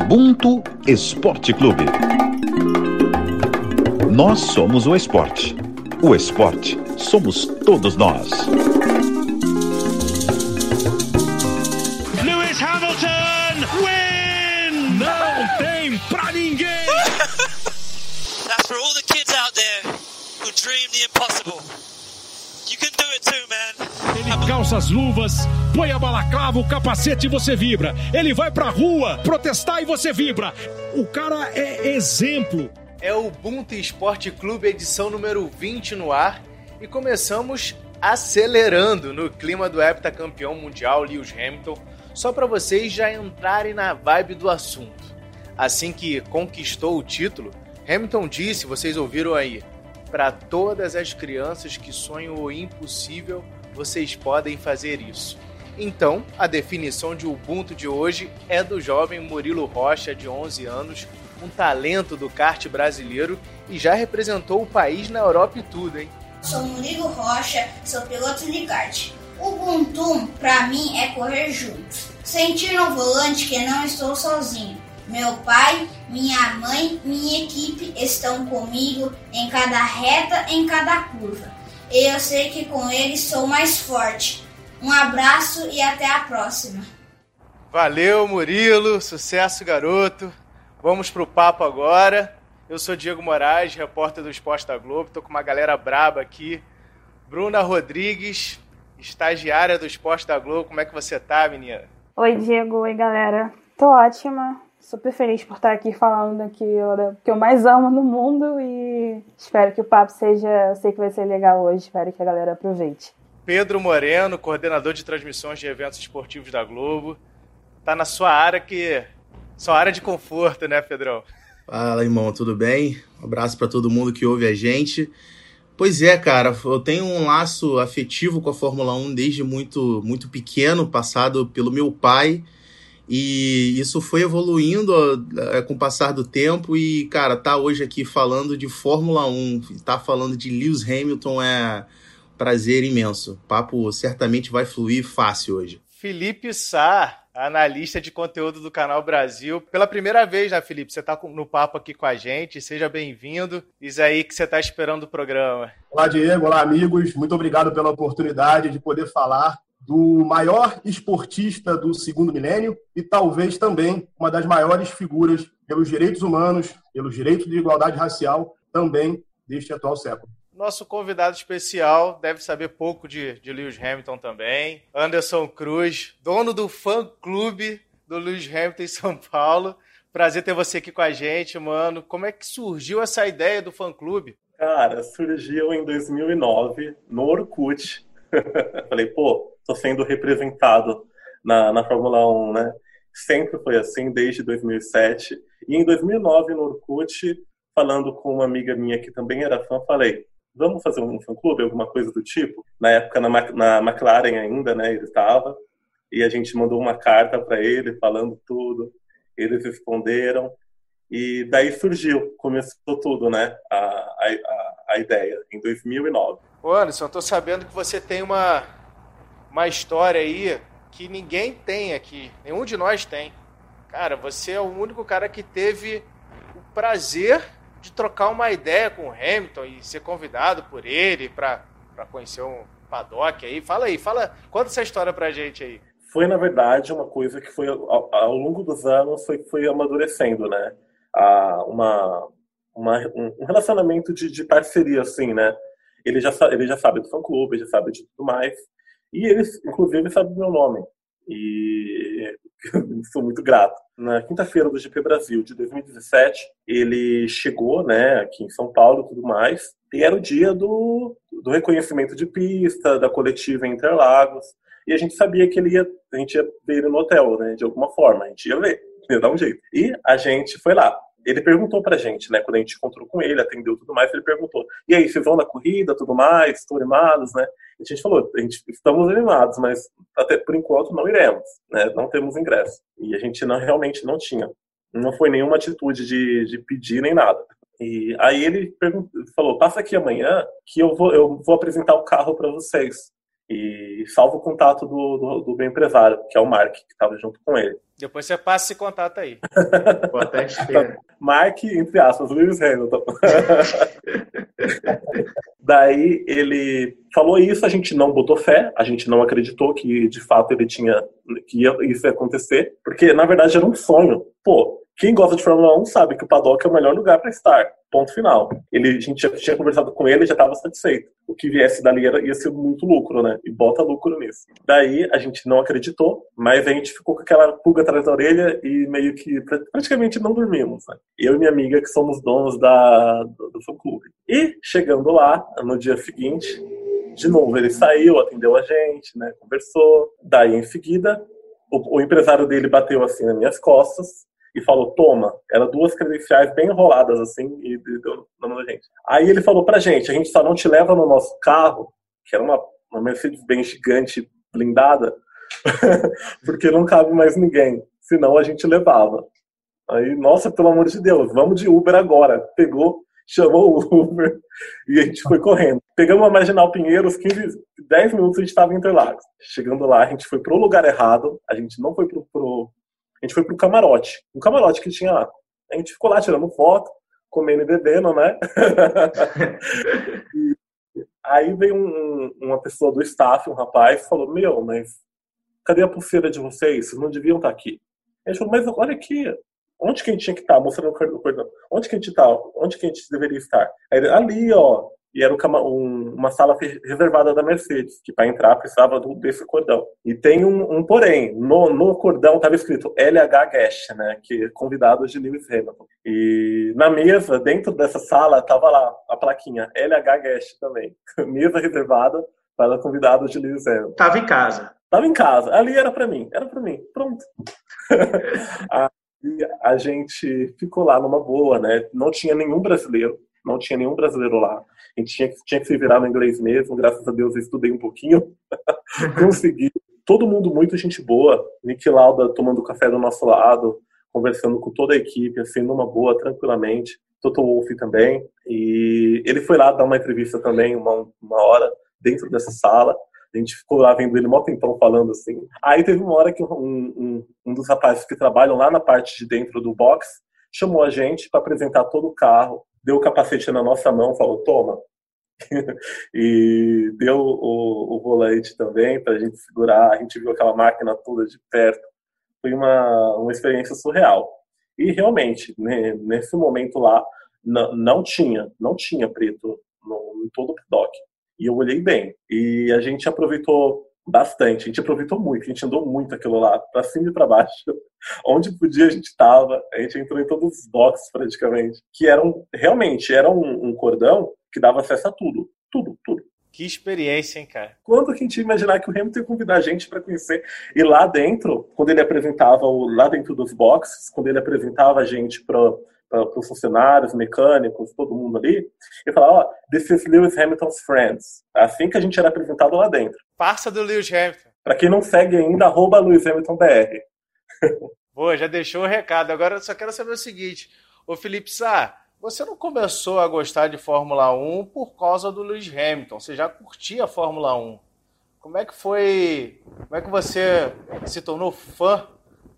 Ubuntu Esporte Clube. Nós somos o esporte. O esporte somos todos nós. Lewis Hamilton win! Não tem pra ninguém! That's for all the kids out there who dream the impossible. You can do it too, man. Ele calça as luvas, põe a balaclava, o capacete e você vibra. Ele vai pra rua protestar e você vibra. O cara é exemplo. É o Ubuntu Esporte Clube, edição número 20 no ar. E começamos acelerando no clima do heptacampeão mundial Lewis Hamilton, só para vocês já entrarem na vibe do assunto. Assim que conquistou o título, Hamilton disse, vocês ouviram aí, para todas as crianças que sonham o impossível, vocês podem fazer isso. Então, a definição de Ubuntu de hoje é do jovem Murilo Rocha, de 11 anos, um talento do kart brasileiro e já representou o país na Europa e tudo, hein? Sou Murilo Rocha, sou piloto de kart. Ubuntu, pra mim, é correr juntos. Sentir no volante que não estou sozinho. Meu pai, minha mãe, minha equipe estão comigo em cada reta, em cada curva. E eu sei que com eles sou mais forte. Um abraço e até a próxima. Valeu, Murilo. Sucesso, garoto. Vamos pro papo agora. Eu sou Diego Moraes, repórter do Esporte da Globo. Tô com uma galera braba aqui. Bruna Rodrigues, estagiária do Esporte da Globo. Como é que você tá, menina? Oi, Diego. Oi, galera. Tô ótima. Super feliz por estar aqui falando daqui que eu mais amo no mundo e espero que o papo seja. Eu sei que vai ser legal hoje, espero que a galera aproveite. Pedro Moreno, coordenador de transmissões de eventos esportivos da Globo. Tá na sua área que. Sua área de conforto, né, Pedrão? Fala, irmão, tudo bem? Um abraço para todo mundo que ouve a gente. Pois é, cara, eu tenho um laço afetivo com a Fórmula 1 desde muito, muito pequeno, passado pelo meu pai. E isso foi evoluindo uh, com o passar do tempo. E, cara, tá hoje aqui falando de Fórmula 1, tá falando de Lewis Hamilton é prazer imenso. O papo certamente vai fluir fácil hoje. Felipe Sá, analista de conteúdo do Canal Brasil. Pela primeira vez, né, Felipe? Você está no papo aqui com a gente. Seja bem-vindo. Diz aí que você está esperando o programa. Olá, Diego. Olá, amigos. Muito obrigado pela oportunidade de poder falar do maior esportista do segundo milênio e talvez também uma das maiores figuras pelos direitos humanos, pelos direitos de igualdade racial também deste atual século. Nosso convidado especial deve saber pouco de, de Lewis Hamilton também. Anderson Cruz, dono do fã-clube do Lewis Hamilton em São Paulo. Prazer ter você aqui com a gente, mano. Como é que surgiu essa ideia do fã-clube? Cara, surgiu em 2009 no Orkut. Falei, pô, tô sendo representado na, na Fórmula 1, né? Sempre foi assim, desde 2007. E em 2009, no Orkut, falando com uma amiga minha que também era fã, falei, vamos fazer um fã-clube, alguma coisa do tipo? Na época, na, na McLaren ainda, né, ele estava, e a gente mandou uma carta para ele falando tudo, eles responderam, e daí surgiu, começou tudo, né, a, a, a ideia, em 2009. Ô Anderson, tô sabendo que você tem uma, uma história aí que ninguém tem aqui, nenhum de nós tem. Cara, você é o único cara que teve o prazer de trocar uma ideia com o Hamilton e ser convidado por ele para conhecer um paddock aí. Fala aí, fala, conta essa história pra gente aí. Foi, na verdade, uma coisa que foi, ao, ao longo dos anos, foi, foi amadurecendo, né? Ah, uma, uma, um relacionamento de, de parceria, assim, né? Ele já, ele já sabe do fã-clube, já sabe de tudo mais. E ele, inclusive, sabe do meu nome. E sou muito grato. Na quinta-feira do GP Brasil de 2017, ele chegou, né, aqui em São Paulo e tudo mais, e era o dia do, do reconhecimento de pista, da coletiva em Interlagos, e a gente sabia que ele ia, a gente ia ver ele no hotel, né, de alguma forma, a gente ia ver, ia dar um jeito. E a gente foi lá ele perguntou pra gente, né, quando a gente encontrou com ele, atendeu tudo mais, ele perguntou, e aí, vocês vão na corrida, tudo mais, estão animados, né? A gente falou, a gente, estamos animados, mas até por enquanto não iremos, né, não temos ingresso. E a gente não, realmente não tinha. Não foi nenhuma atitude de, de pedir nem nada. E aí ele falou, passa aqui amanhã que eu vou, eu vou apresentar o carro para vocês. E salvo o contato do, do, do meu empresário, que é o Mark, que estava junto com ele. Depois você passa esse contato aí. Vou até. Mark, entre aspas, Lewis Hamilton. Daí ele falou isso, a gente não botou fé, a gente não acreditou que de fato ele tinha que ia, isso ia acontecer, porque na verdade era um sonho. Pô, quem gosta de Fórmula 1 sabe que o paddock é o melhor lugar para estar. Ponto final. Ele, a gente já tinha conversado com ele já estava satisfeito. O que viesse dali era, ia ser muito lucro, né? E bota lucro nisso. Daí a gente não acreditou, mas a gente ficou com aquela pulga atrás da orelha e meio que praticamente não dormimos. Né? Eu e minha amiga, que somos donos da, do, do fã-clube. E chegando lá, no dia seguinte, de novo, ele saiu, atendeu a gente, né? Conversou. Daí em seguida, o, o empresário dele bateu assim nas minhas costas e falou: Toma, eram duas credenciais bem enroladas assim, e deu na mão da gente. Aí ele falou pra gente: A gente só não te leva no nosso carro, que era uma, uma Mercedes bem gigante, blindada, porque não cabe mais ninguém, senão a gente levava. Aí, nossa, pelo amor de Deus, vamos de Uber agora. Pegou, chamou o Uber e a gente foi correndo. Pegamos a Marginal Pinheiros, 15, 10 minutos a gente estava em Interlagos. Chegando lá, a gente foi pro lugar errado, a gente não foi pro, pro a gente foi pro camarote. Um camarote que tinha lá. A gente ficou lá tirando foto, comendo e bebendo, né? e aí veio um, uma pessoa do staff, um rapaz, falou: Meu, mas cadê a pulseira de vocês? Vocês não deviam estar aqui. A gente falou: Mas olha aqui, onde que a gente tinha que estar? Mostrando o cordão. Onde que a gente está? Onde que a gente deveria estar? Aí, ali, ó, e era um, uma sala reservada da Mercedes, que para entrar precisava do, desse cordão. E tem um, um porém, no, no cordão estava escrito LH Guest, né, que é convidados de Lewis Hamilton. E na mesa, dentro dessa sala, estava lá a plaquinha LH Guest também, mesa reservada para convidados de Lewis Hamilton. Tava em casa. Tava em casa. Ali era para mim, era para mim. Pronto. a, a gente ficou lá numa boa, né? Não tinha nenhum brasileiro não tinha nenhum brasileiro lá. A gente tinha, tinha que se virar no inglês mesmo, graças a Deus eu estudei um pouquinho, consegui. Todo mundo muito gente boa, Nick Lauda tomando café do nosso lado, conversando com toda a equipe, assim, numa boa, tranquilamente. Toto Wolff também. E ele foi lá dar uma entrevista também, uma, uma hora, dentro dessa sala. A gente ficou lá vendo ele mó tempão falando assim. Aí teve uma hora que um, um, um dos rapazes que trabalham lá na parte de dentro do box chamou a gente para apresentar todo o carro, deu o capacete na nossa mão, falou: toma. e deu o, o volante também para a gente segurar. A gente viu aquela máquina toda de perto. Foi uma, uma experiência surreal. E realmente, né, nesse momento lá, não, não tinha, não tinha preto no, em todo o paddock. E eu olhei bem. E a gente aproveitou bastante. A gente aproveitou muito, a gente andou muito aquilo lá, para cima e para baixo. Onde podia a gente estava, a gente entrou em todos os boxes praticamente, que eram realmente era um, um, cordão que dava acesso a tudo, tudo, tudo. Que experiência, hein, cara? Quando que a gente ia imaginar que o Hamilton ia convidar a gente para conhecer? E lá dentro, quando ele apresentava o, lá dentro dos boxes, quando ele apresentava a gente para os funcionários, mecânicos, todo mundo ali, e falar, ó, oh, this is Lewis Hamilton's friends. Assim que a gente era apresentado lá dentro. Parça do Lewis Hamilton. Para quem não segue ainda, arroba Lewis Hamilton BR. Boa, já deixou o recado. Agora eu só quero saber o seguinte, ô Felipe Sá, você não começou a gostar de Fórmula 1 por causa do Lewis Hamilton, você já curtia a Fórmula 1. Como é que foi, como é que você se tornou fã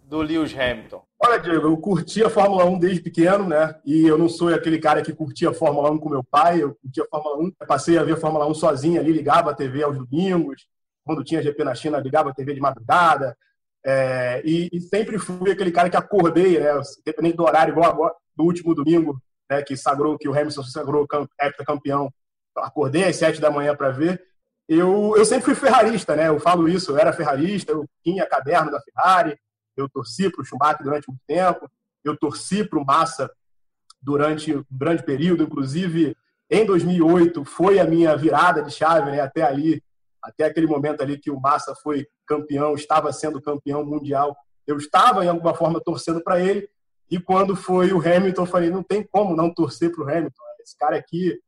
do Lewis Hamilton? Olha, Diego, eu curtia a Fórmula 1 desde pequeno, né? E eu não sou aquele cara que curtia a Fórmula 1 com meu pai, eu curtia a Fórmula 1. Eu passei a ver a Fórmula 1 sozinho ali, ligava a TV aos domingos. Quando tinha GP na China, ligava a TV de madrugada. É, e, e, sempre fui aquele cara que acordei, né? Independente do horário, igual agora, do último domingo, né? Que sagrou, que o Hamilton sagrou campeão. Acordei às sete da manhã para ver. Eu, eu sempre fui ferrarista, né? Eu falo isso, eu era ferrarista, eu tinha caderno da Ferrari, eu torci para o Schumacher durante muito tempo, eu torci para o Massa durante um grande período, inclusive em 2008 foi a minha virada de chave, né? até ali, até aquele momento ali que o Massa foi campeão, estava sendo campeão mundial, eu estava em alguma forma torcendo para ele, e quando foi o Hamilton, eu falei, não tem como não torcer para o Hamilton, esse cara aqui,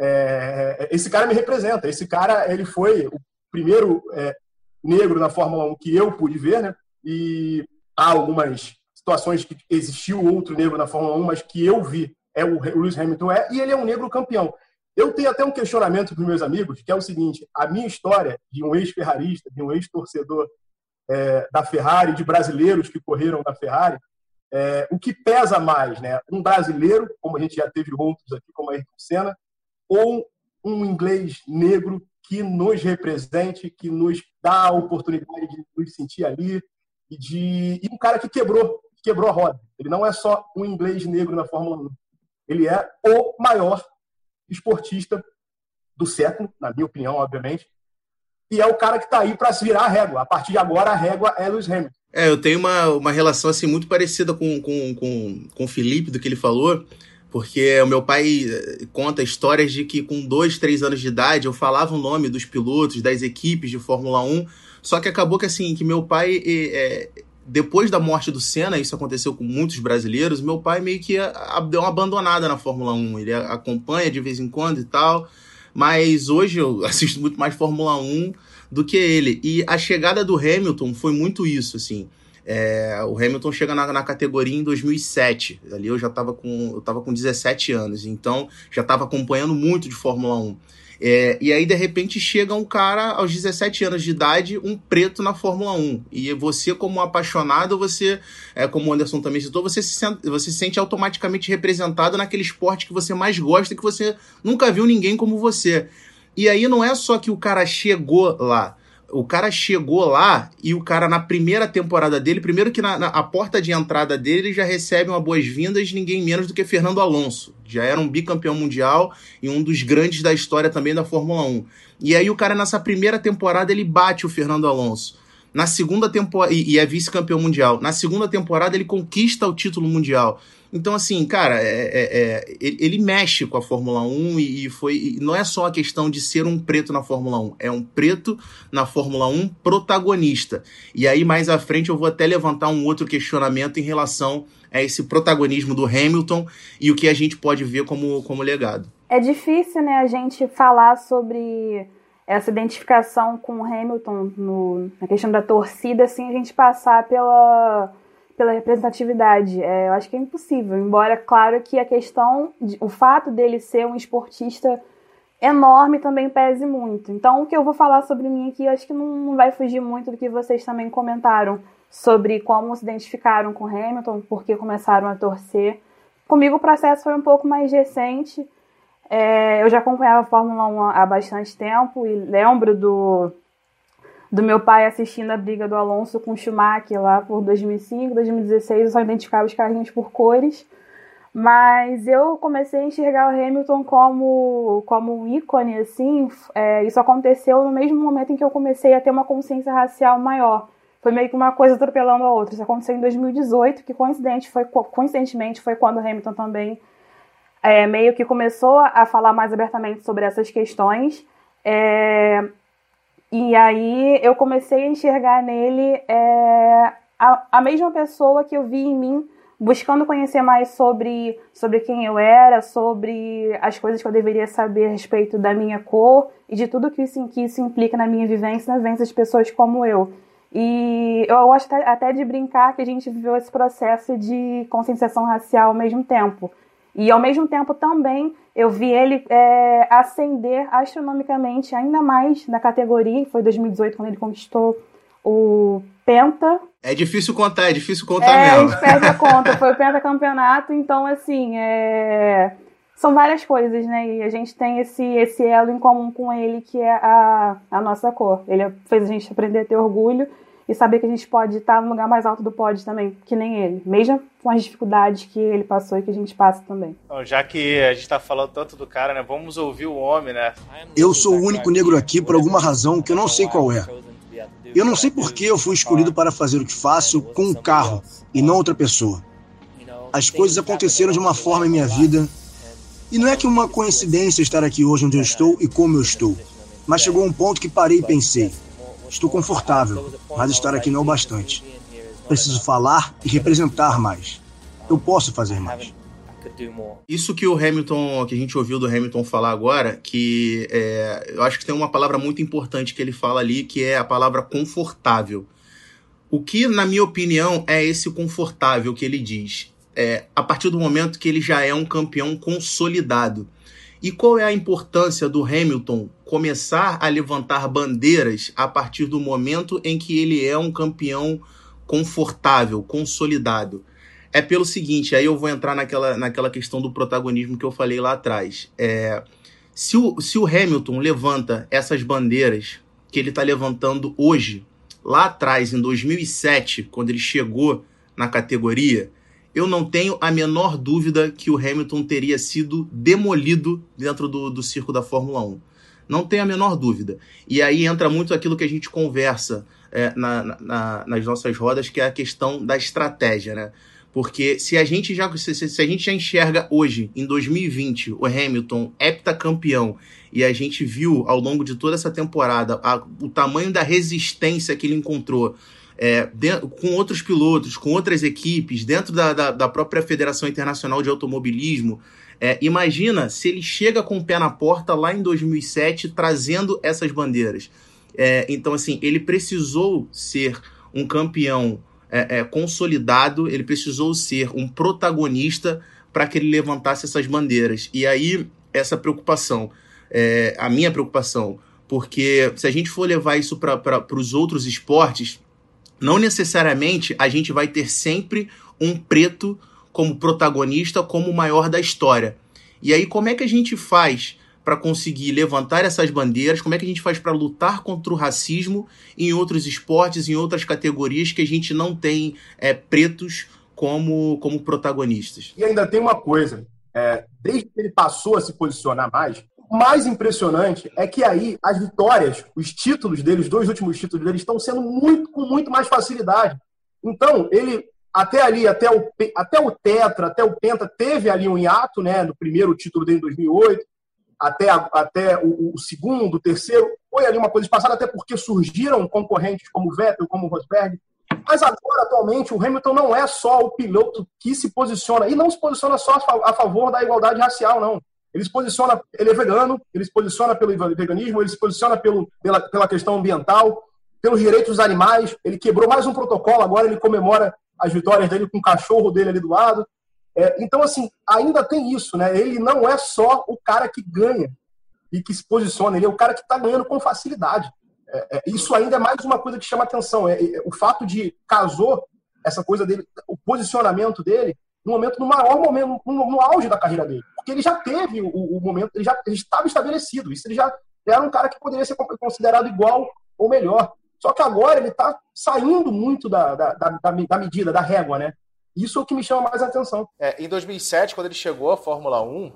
é... esse cara me representa, esse cara, ele foi o primeiro é, negro na Fórmula 1 que eu pude ver, né? E há algumas situações que existiu outro negro na Fórmula 1, mas que eu vi é o Lewis Hamilton é, e ele é um negro campeão. Eu tenho até um questionamento para meus amigos, que é o seguinte: a minha história de um ex-ferrarista, de um ex-torcedor é, da Ferrari, de brasileiros que correram da Ferrari, é, o que pesa mais, né? Um brasileiro, como a gente já teve outros aqui, como a Ayrton Senna, ou um inglês negro que nos represente, que nos dá a oportunidade de nos sentir ali e de e um cara que quebrou, quebrou a roda. Ele não é só um inglês negro na Fórmula 1. Ele é o maior esportista do século, na minha opinião, obviamente. E é o cara que está aí para se virar a régua. A partir de agora, a régua é Lewis Hamilton. É, eu tenho uma, uma relação assim muito parecida com, com, com, com o Felipe, do que ele falou, porque o meu pai eh, conta histórias de que com dois, três anos de idade eu falava o nome dos pilotos, das equipes de Fórmula 1, só que acabou que assim, que meu pai, é, depois da morte do Senna, isso aconteceu com muitos brasileiros, meu pai meio que deu uma abandonada na Fórmula 1, ele acompanha de vez em quando e tal, mas hoje eu assisto muito mais Fórmula 1 do que ele. E a chegada do Hamilton foi muito isso, assim. É, o Hamilton chega na, na, categoria em 2007. Ali eu já estava com, eu com 17 anos, então já estava acompanhando muito de Fórmula 1. É, e aí, de repente, chega um cara aos 17 anos de idade, um preto na Fórmula 1. E você, como apaixonado, você, é, como o Anderson também citou, você se, sente, você se sente automaticamente representado naquele esporte que você mais gosta que você nunca viu ninguém como você. E aí não é só que o cara chegou lá. O cara chegou lá e o cara, na primeira temporada dele, primeiro que na, na a porta de entrada dele já recebe uma boas-vindas ninguém menos do que Fernando Alonso. Já era um bicampeão mundial e um dos grandes da história também da Fórmula 1. E aí o cara, nessa primeira temporada, ele bate o Fernando Alonso. Na segunda temporada. E, e é vice-campeão mundial. Na segunda temporada, ele conquista o título mundial. Então, assim, cara, é, é, é, ele mexe com a Fórmula 1 e, foi. E não é só a questão de ser um preto na Fórmula 1, é um preto na Fórmula 1 protagonista. E aí, mais à frente, eu vou até levantar um outro questionamento em relação a esse protagonismo do Hamilton e o que a gente pode ver como, como legado. É difícil, né, a gente falar sobre essa identificação com o Hamilton no, na questão da torcida, assim, a gente passar pela pela representatividade. É, eu acho que é impossível. Embora, claro, que a questão, de, o fato dele ser um esportista enorme também pese muito. Então, o que eu vou falar sobre mim aqui, acho que não, não vai fugir muito do que vocês também comentaram sobre como se identificaram com Hamilton, porque começaram a torcer. Comigo o processo foi um pouco mais recente. É, eu já acompanhava a Fórmula 1 há bastante tempo e lembro do, do meu pai assistindo a briga do Alonso com o Schumacher lá por 2005, 2016, eu só identificava os carrinhos por cores. Mas eu comecei a enxergar o Hamilton como, como um ícone, assim. É, isso aconteceu no mesmo momento em que eu comecei a ter uma consciência racial maior. Foi meio que uma coisa atropelando a outra. Isso aconteceu em 2018, que coincidente foi, coincidentemente foi quando o Hamilton também é, meio que começou a falar mais abertamente sobre essas questões. É, e aí eu comecei a enxergar nele é, a, a mesma pessoa que eu vi em mim, buscando conhecer mais sobre, sobre quem eu era, sobre as coisas que eu deveria saber a respeito da minha cor e de tudo que isso, que isso implica na minha vivência, na vivência de pessoas como eu. E eu gosto até de brincar que a gente viveu esse processo de conscientização racial ao mesmo tempo. E ao mesmo tempo também eu vi ele é, ascender astronomicamente ainda mais na categoria. Foi 2018 quando ele conquistou o Penta. É difícil contar, é difícil contar é, mesmo. É, a conta. Foi o pentacampeonato, então assim, é... são várias coisas, né? E a gente tem esse, esse elo em comum com ele que é a, a nossa cor. Ele fez a gente aprender a ter orgulho e saber que a gente pode estar no lugar mais alto do pódio também, que nem ele, mesmo com as dificuldades que ele passou e que a gente passa também. Bom, já que a gente está falando tanto do cara, né, vamos ouvir o homem, né? Eu sou o único negro aqui por alguma razão que eu não sei qual é. Eu não sei por que eu fui escolhido para fazer o que faço com um carro e não outra pessoa. As coisas aconteceram de uma forma em minha vida e não é que uma coincidência estar aqui hoje onde eu estou e como eu estou, mas chegou um ponto que parei e pensei: Estou confortável, mas estar aqui não é o bastante. Preciso falar e representar mais. Eu posso fazer mais. Isso que o Hamilton, que a gente ouviu do Hamilton falar agora, que é, eu acho que tem uma palavra muito importante que ele fala ali, que é a palavra confortável. O que, na minha opinião, é esse confortável que ele diz? É, a partir do momento que ele já é um campeão consolidado. E qual é a importância do Hamilton começar a levantar bandeiras a partir do momento em que ele é um campeão confortável, consolidado? É pelo seguinte, aí eu vou entrar naquela, naquela questão do protagonismo que eu falei lá atrás. É, se, o, se o Hamilton levanta essas bandeiras que ele está levantando hoje, lá atrás, em 2007, quando ele chegou na categoria, eu não tenho a menor dúvida que o Hamilton teria sido demolido dentro do, do circo da Fórmula 1. Não tenho a menor dúvida. E aí entra muito aquilo que a gente conversa é, na, na, nas nossas rodas, que é a questão da estratégia, né? Porque se a gente já se, se, a gente já enxerga hoje, em 2020, o Hamilton heptacampeão, e a gente viu ao longo de toda essa temporada a, o tamanho da resistência que ele encontrou é, com outros pilotos, com outras equipes, dentro da, da, da própria Federação Internacional de Automobilismo. É, imagina se ele chega com o pé na porta lá em 2007 trazendo essas bandeiras. É, então, assim, ele precisou ser um campeão é, é, consolidado, ele precisou ser um protagonista para que ele levantasse essas bandeiras. E aí, essa preocupação, é, a minha preocupação, porque se a gente for levar isso para os outros esportes, não necessariamente a gente vai ter sempre um preto como protagonista, como o maior da história. E aí, como é que a gente faz para conseguir levantar essas bandeiras? Como é que a gente faz para lutar contra o racismo em outros esportes, em outras categorias que a gente não tem é, pretos como, como protagonistas? E ainda tem uma coisa: é, desde que ele passou a se posicionar mais, mais impressionante é que aí as vitórias, os títulos dele, os dois últimos títulos dele, estão sendo muito com muito mais facilidade. Então, ele até ali, até o, até o Tetra, até o Penta, teve ali um hiato, né, no primeiro título dele em 2008, até, até o, o, segundo, o terceiro, foi ali uma coisa passada, até porque surgiram concorrentes como Vettel, como Rosberg. Mas agora, atualmente, o Hamilton não é só o piloto que se posiciona, e não se posiciona só a favor da igualdade racial, não. Ele se posiciona, ele é vegano, ele se posiciona pelo veganismo, ele se posiciona pelo, pela, pela questão ambiental, pelos direitos dos animais. Ele quebrou mais um protocolo, agora ele comemora as vitórias dele com o cachorro dele ali do lado. É, então, assim, ainda tem isso, né? Ele não é só o cara que ganha e que se posiciona, ele é o cara que está ganhando com facilidade. É, é, isso ainda é mais uma coisa que chama atenção. É, é, o fato de casou essa coisa dele, o posicionamento dele, no momento, no maior momento, no, no auge da carreira dele. Porque ele já teve o, o momento, ele já ele estava estabelecido. Isso ele já era um cara que poderia ser considerado igual ou melhor. Só que agora ele está saindo muito da, da, da, da, medida, da régua, né? Isso é o que me chama mais atenção. É, em 2007, quando ele chegou à Fórmula 1,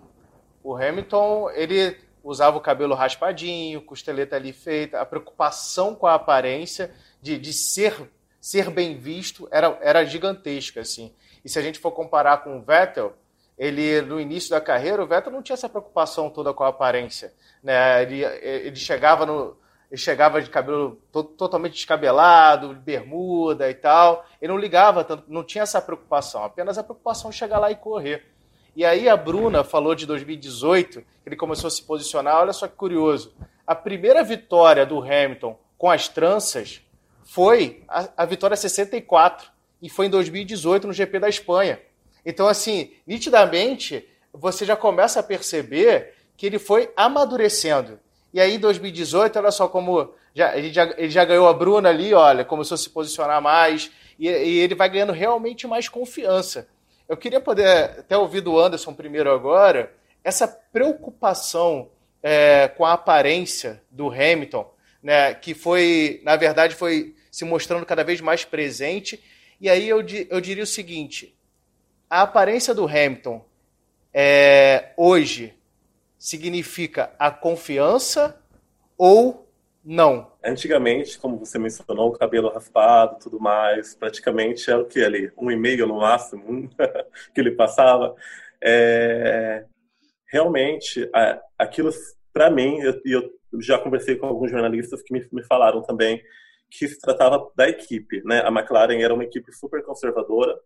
o Hamilton ele usava o cabelo raspadinho, costeleta ali feita, a preocupação com a aparência de, de ser ser bem visto era, era gigantesca assim. E se a gente for comparar com o Vettel, ele no início da carreira, o Vettel não tinha essa preocupação toda com a aparência, né? Ele, ele chegava no ele chegava de cabelo to, totalmente descabelado, bermuda e tal. Ele não ligava tanto, não tinha essa preocupação, apenas a preocupação de chegar lá e correr. E aí a Bruna falou de 2018, que ele começou a se posicionar, olha só que curioso. A primeira vitória do Hamilton com as tranças foi a, a vitória 64 e foi em 2018 no GP da Espanha. Então, assim, nitidamente, você já começa a perceber que ele foi amadurecendo. E aí, em 2018, olha só como já, ele, já, ele já ganhou a Bruna ali, olha, começou a se posicionar mais, e, e ele vai ganhando realmente mais confiança. Eu queria poder até ouvir do Anderson primeiro agora, essa preocupação é, com a aparência do Hamilton, né, que foi, na verdade, foi se mostrando cada vez mais presente e aí eu, eu diria o seguinte: a aparência do Hamilton é, hoje significa a confiança ou não? Antigamente, como você mencionou, o cabelo raspado tudo mais, praticamente era o que ali? Um e meio no máximo que ele passava. É, realmente, aquilo, para mim, e eu, eu, já conversei com alguns jornalistas que me, me falaram também, que se tratava da equipe. Né? A McLaren era uma equipe super conservadora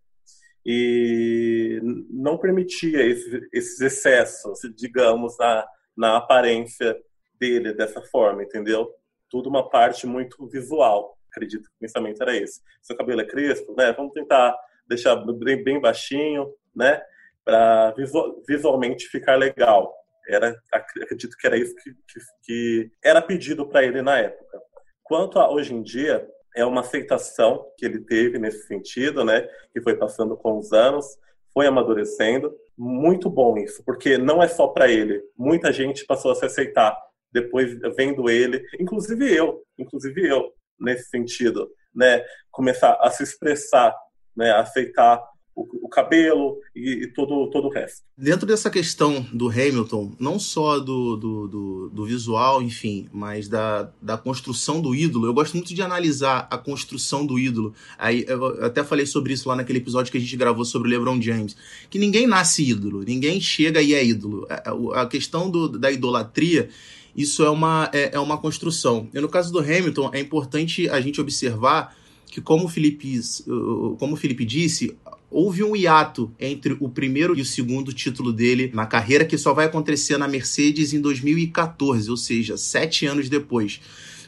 e não permitia esses, esses excessos, digamos, na, na aparência dele dessa forma, entendeu? Tudo uma parte muito visual. Acredito que o pensamento era esse. Seu cabelo é crespo, né? Vamos tentar deixar bem, bem baixinho, né? Para visual, visualmente ficar legal. Era, acredito que era isso que, que, que era pedido para ele na época. Quanto a hoje em dia, é uma aceitação que ele teve nesse sentido, né? Que foi passando com os anos, foi amadurecendo. Muito bom isso, porque não é só para ele. Muita gente passou a se aceitar depois vendo ele, inclusive eu, inclusive eu, nesse sentido, né? Começar a se expressar, né? Aceitar o, o cabelo e, e, todo, todo o resto. Dentro dessa questão do Hamilton, não só do, do, do, do, visual, enfim, mas da, da construção do ídolo, eu gosto muito de analisar a construção do ídolo. Aí eu até falei sobre isso lá naquele episódio que a gente gravou sobre o LeBron James, que ninguém nasce ídolo, ninguém chega e é ídolo. A, a questão do, da idolatria isso é uma, é, é, uma construção. E no caso do Hamilton, é importante a gente observar que, como o Felipe, como o Felipe disse, houve um hiato entre o primeiro e o segundo título dele na carreira, que só vai acontecer na Mercedes em 2014, ou seja, sete anos depois.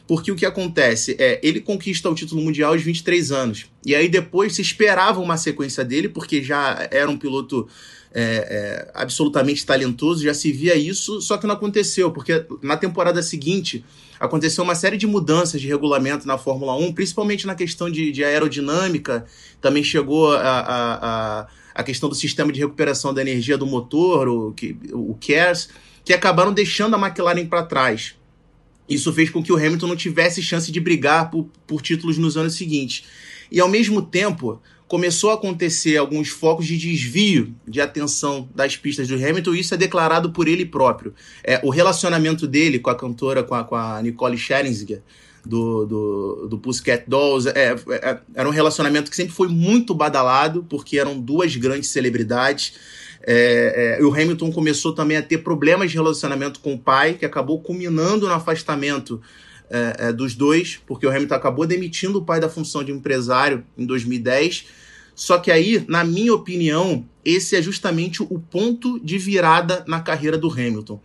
Porque o que acontece é, ele conquista o título mundial aos 23 anos. E aí depois se esperava uma sequência dele, porque já era um piloto é, é, absolutamente talentoso, já se via isso, só que não aconteceu, porque na temporada seguinte aconteceu uma série de mudanças de regulamento na Fórmula 1, principalmente na questão de, de aerodinâmica, também chegou a, a, a, a, questão do sistema de recuperação da energia do motor, o, o CARES, que acabaram deixando a McLaren para trás. Isso fez com que o Hamilton não tivesse chance de brigar por, por títulos nos anos seguintes. E ao mesmo tempo, começou a acontecer alguns focos de desvio de atenção das pistas do Hamilton, e isso é declarado por ele próprio. É, o relacionamento dele com a cantora, com a, com a Nicole Scherzinger, do, do, do Pussycat Dolls, é, é, era um relacionamento que sempre foi muito badalado, porque eram duas grandes celebridades. É, é, o Hamilton começou também a ter problemas de relacionamento com o pai, que acabou culminando no afastamento é, é, dos dois, porque o Hamilton acabou demitindo o pai da função de empresário em 2010. Só que aí, na minha opinião, esse é justamente o ponto de virada na carreira do Hamilton.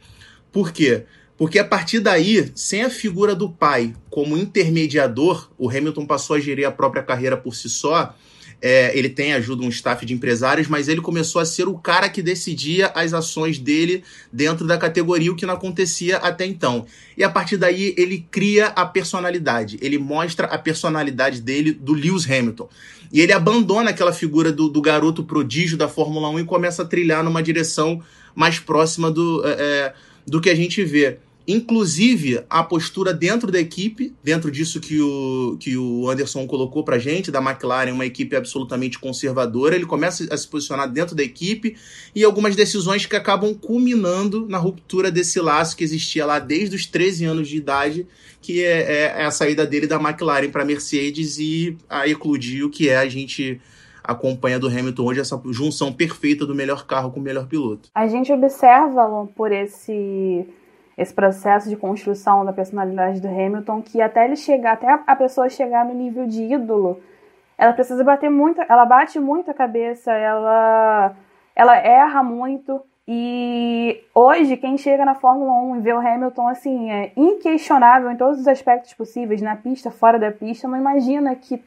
Por quê? Porque a partir daí, sem a figura do pai como intermediador, o Hamilton passou a gerir a própria carreira por si só é, ele tem ajuda um staff de empresários, mas ele começou a ser o cara que decidia as ações dele dentro da categoria, o que não acontecia até então. E a partir daí ele cria a personalidade, ele mostra a personalidade dele do Lewis Hamilton. E ele abandona aquela figura do, do garoto prodígio da Fórmula 1 e começa a trilhar numa direção mais próxima do, é, é do que a gente vê. Inclusive, a postura dentro da equipe, dentro disso que o, que o Anderson colocou pra gente, da McLaren, uma equipe absolutamente conservadora, ele começa a se posicionar dentro da equipe e algumas decisões que acabam culminando na ruptura desse laço que existia lá desde os 13 anos de idade, que é, é, é a saída dele da McLaren para Mercedes e a eclodir o que é a gente acompanha do Hamilton hoje essa junção perfeita do melhor carro com o melhor piloto. A gente observa por esse esse processo de construção da personalidade do Hamilton, que até ele chegar, até a pessoa chegar no nível de ídolo, ela precisa bater muito, ela bate muito a cabeça, ela, ela erra muito. E hoje, quem chega na Fórmula 1 e vê o Hamilton, assim, é inquestionável em todos os aspectos possíveis, na pista, fora da pista, não imagina que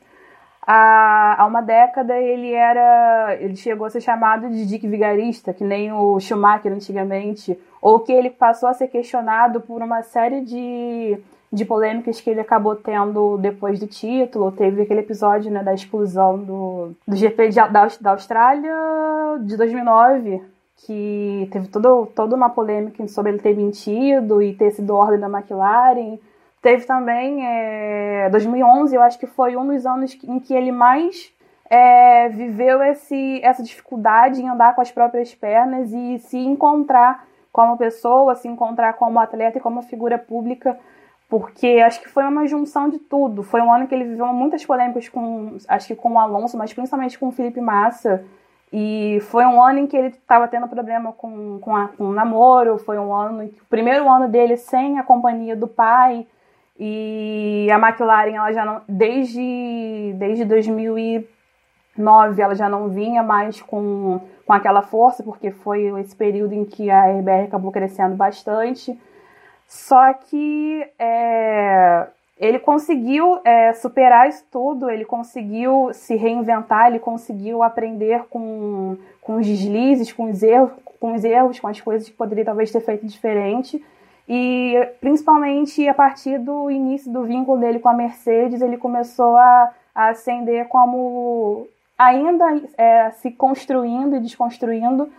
há, uma década ele era. ele chegou a ser chamado de Dick Vigarista, que nem o Schumacher antigamente, ou que ele passou a ser questionado por uma série de, de polêmicas que ele acabou tendo depois do título. Teve aquele episódio né, da exclusão do, do GP de, da, da Austrália de 2009, que teve todo, toda uma polêmica sobre ele ter mentido e ter sido ordem da McLaren. Teve também é, 2011, eu acho que foi um dos anos em que ele mais é, viveu esse, essa dificuldade em andar com as próprias pernas e se encontrar como pessoa, se encontrar como atleta e como figura pública, porque acho que foi uma junção de tudo. Foi um ano que ele viveu muitas polêmicas com, acho que com o Alonso, mas principalmente com o Felipe Massa. E foi um ano em que ele estava tendo problema com, com, a, com o namoro, foi um ano, o primeiro ano dele sem a companhia do pai. E a McLaren, ela já não, desde, desde 2009, ela já não vinha mais com, com aquela força, porque foi esse período em que a RBR acabou crescendo bastante. Só que é, ele conseguiu é, superar isso tudo, ele conseguiu se reinventar, ele conseguiu aprender com, com os deslizes, com os erros, com os erros, com as coisas que poderia talvez ter feito diferente. E principalmente a partir do início do vínculo dele com a Mercedes, ele começou a, a ascender como ainda é, se construindo e desconstruindo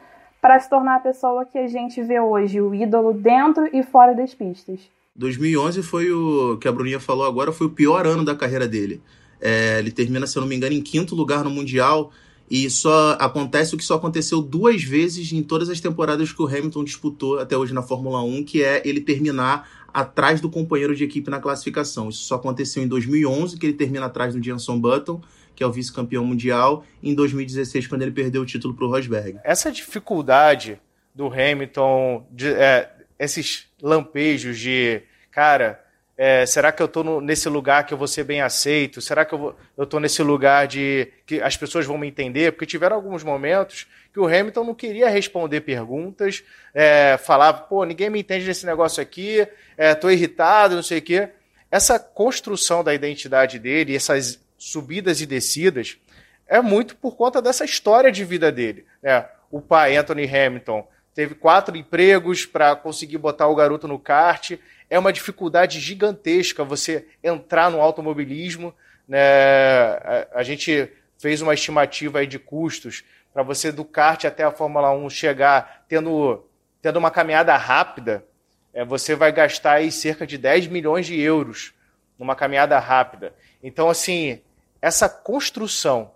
para se tornar a pessoa que a gente vê hoje, o ídolo dentro e fora das pistas. 2011 foi o que a Bruninha falou agora, foi o pior ano da carreira dele. É, ele termina, se eu não me engano, em quinto lugar no Mundial e só acontece o que só aconteceu duas vezes em todas as temporadas que o Hamilton disputou até hoje na Fórmula 1, que é ele terminar atrás do companheiro de equipe na classificação. Isso só aconteceu em 2011, que ele termina atrás do Jenson Button, que é o vice-campeão mundial, e em 2016, quando ele perdeu o título para o Rosberg. Essa dificuldade do Hamilton, de, é, esses lampejos de, cara, é, será que eu estou nesse lugar que eu vou ser bem aceito? Será que eu estou nesse lugar de que as pessoas vão me entender? Porque tiveram alguns momentos que o Hamilton não queria responder perguntas, é, falava, pô, ninguém me entende nesse negócio aqui, estou é, irritado, não sei o quê. Essa construção da identidade dele, essas subidas e descidas, é muito por conta dessa história de vida dele. Né? O pai, Anthony Hamilton, teve quatro empregos para conseguir botar o garoto no kart. É uma dificuldade gigantesca você entrar no automobilismo. Né? A, gente fez uma estimativa aí de custos para você do kart até a Fórmula 1 chegar tendo, tendo uma caminhada rápida, é, você vai gastar aí cerca de 10 milhões de euros numa caminhada rápida. Então, assim, essa construção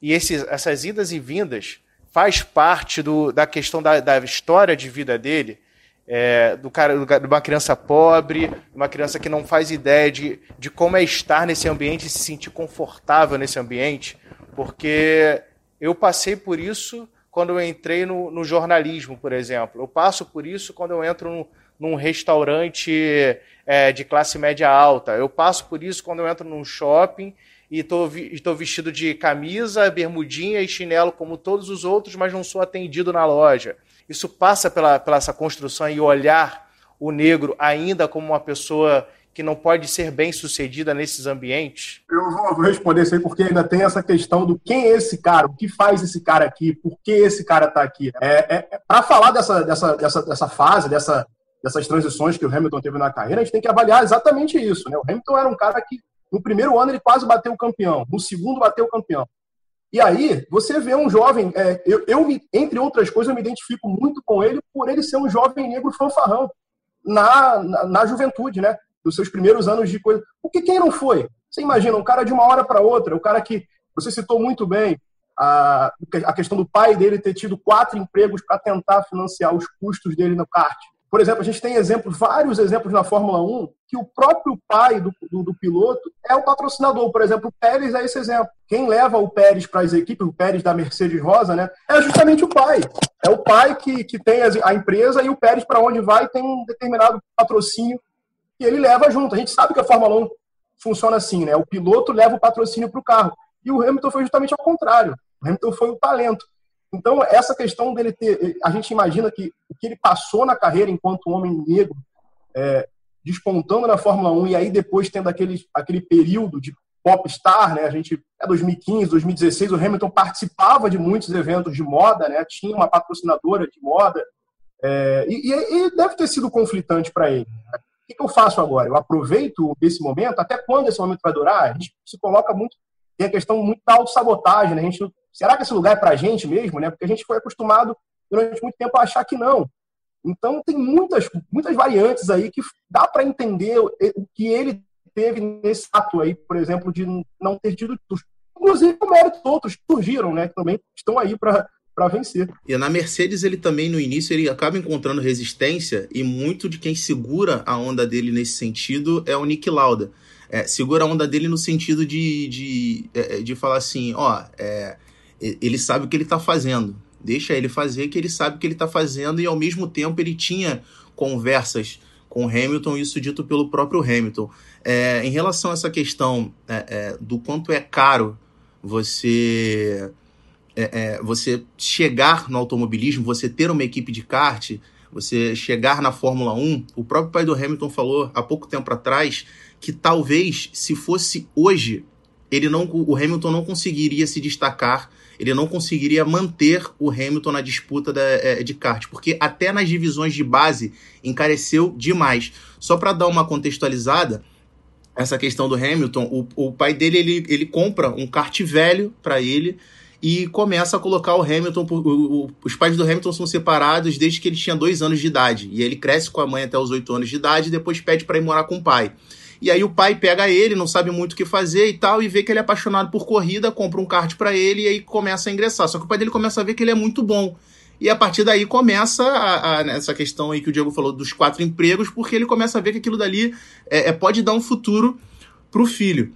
e esses, essas idas e vindas faz parte do, da questão da, da, história de vida dele, é, do cara, de uma criança pobre, uma criança que não faz ideia de, de como é estar nesse ambiente e se sentir confortável nesse ambiente, porque eu passei por isso quando eu entrei no, no jornalismo, por exemplo. Eu passo por isso quando eu entro num, num restaurante é, de classe média alta. Eu passo por isso quando eu entro num shopping e estou vestido de camisa, bermudinha e chinelo como todos os outros, mas não sou atendido na loja. Isso passa pela, pela essa construção e olhar o negro ainda como uma pessoa que não pode ser bem sucedida nesses ambientes? Eu vou responder isso aí porque ainda tem essa questão do quem é esse cara, o que faz esse cara aqui, por que esse cara está aqui. É, é, é Para falar dessa, dessa, dessa, dessa fase, dessa, dessas transições que o Hamilton teve na carreira, a gente tem que avaliar exatamente isso. Né? O Hamilton era um cara que no primeiro ano ele quase bateu o campeão, no segundo bateu o campeão. E aí você vê um jovem, é, eu, eu me, entre outras coisas, eu me identifico muito com ele por ele ser um jovem negro fanfarrão na, na, na juventude, né? Dos seus primeiros anos de coisa. Porque quem não foi? Você imagina, um cara de uma hora para outra, o cara que você citou muito bem, a, a questão do pai dele ter tido quatro empregos para tentar financiar os custos dele no kart. Por exemplo, a gente tem exemplos, vários exemplos na Fórmula 1 que o próprio pai do, do, do, piloto é o patrocinador. Por exemplo, o Pérez é esse exemplo. Quem leva o Pérez para as equipes, o Pérez da Mercedes Rosa, né, é justamente o pai. É o pai que, que tem a empresa e o Pérez, para onde vai, tem um determinado patrocínio que ele leva junto. A gente sabe que a Fórmula 1 funciona assim, né? O piloto leva o patrocínio para o carro. E o Hamilton foi justamente ao contrário. O Hamilton foi o talento. Então, essa questão dele ter. A gente imagina que que ele passou na carreira enquanto homem negro, é, despontando na Fórmula 1 e aí depois tendo aquele, aquele período de popstar, né? A gente é 2015, 2016, o Hamilton participava de muitos eventos de moda, né? Tinha uma patrocinadora de moda é, e, e, deve ter sido conflitante para ele. O que, eu faço agora? Eu aproveito esse momento, até quando esse momento vai durar? A gente se coloca muito tem a questão muito da autossabotagem, né? A gente, será que esse lugar é para a gente mesmo, né? Porque a gente foi acostumado durante muito tempo a achar que não. Então tem muitas, muitas variantes aí que dá para entender o que ele teve nesse ato aí, por exemplo, de não ter tido inclusive o mérito outros que surgiram, né? Que também estão aí para para vencer. E na Mercedes ele também no início ele acaba encontrando resistência e muito de quem segura a onda dele nesse sentido é o Nick Lauda é, segura a onda dele no sentido de, de, é, de falar assim, ó, é, ele sabe o que ele está fazendo. Deixa ele fazer que ele sabe o que ele está fazendo e ao mesmo tempo ele tinha conversas com Hamilton, isso dito pelo próprio Hamilton. É, em relação a essa questão é, é, do quanto é caro você, você chegar no automobilismo, você ter uma equipe de kart, você chegar na Fórmula 1, o próprio pai do Hamilton falou há pouco tempo atrás que talvez se fosse hoje, ele não, o Hamilton não conseguiria se destacar, ele não conseguiria manter o Hamilton na disputa da, é, de kart, porque até nas divisões de base encareceu demais. Só para dar uma contextualizada, essa questão do Hamilton, o, o pai dele ele, ele compra um kart velho para ele e começa a colocar o Hamilton. O, o, os pais do Hamilton são separados desde que ele tinha dois anos de idade. E ele cresce com a mãe até os oito anos de idade e depois pede para ir morar com o pai. E aí o pai pega ele, não sabe muito o que fazer e tal, e vê que ele é apaixonado por corrida, compra um kart para ele e aí começa a ingressar. Só que o pai dele começa a ver que ele é muito bom. E a partir daí começa a, a, essa questão aí que o Diego falou dos quatro empregos, porque ele começa a ver que aquilo dali é, é pode dar um futuro pro filho.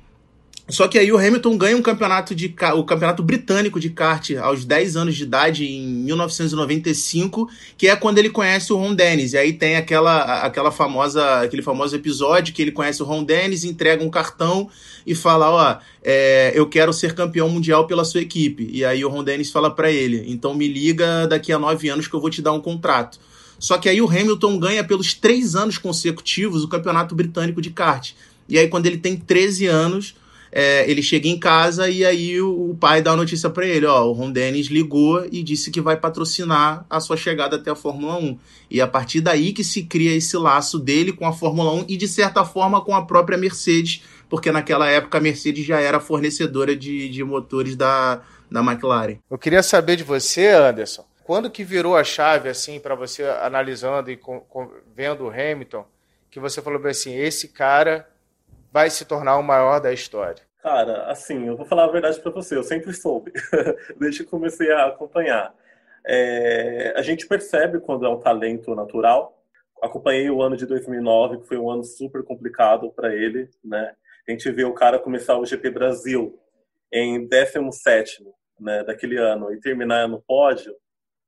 Só que aí o Hamilton ganha um campeonato de o campeonato britânico de kart aos 10 anos de idade em 1995, que é quando ele conhece o Ron Dennis. E aí tem aquela aquela famosa aquele famoso episódio que ele conhece o Ron Dennis, entrega um cartão e fala, ó, é, eu quero ser campeão mundial pela sua equipe. E aí o Ron Dennis fala para ele, então me liga daqui a nove anos que eu vou te dar um contrato. Só que aí o Hamilton ganha pelos três anos consecutivos o campeonato britânico de kart. E aí quando ele tem 13 anos é, ele chega em casa e aí o, o pai dá a notícia para ele, ó, o Ron Dennis ligou e disse que vai patrocinar a sua chegada até a Fórmula 1. E a partir daí que se cria esse laço dele com a Fórmula 1 e de certa forma com a própria Mercedes, porque naquela época a Mercedes já era fornecedora de, de motores da, da McLaren. Eu queria saber de você, Anderson, quando que virou a chave assim para você analisando e com, com, vendo o Hamilton, que você falou assim, esse cara vai se tornar o maior da história? Cara, assim, eu vou falar a verdade para você, eu sempre soube, desde que comecei a acompanhar. É, a gente percebe quando é um talento natural. Acompanhei o ano de 2009, que foi um ano super complicado para ele, né? A gente vê o cara começar o GP Brasil em 17 né, daquele ano e terminar no pódio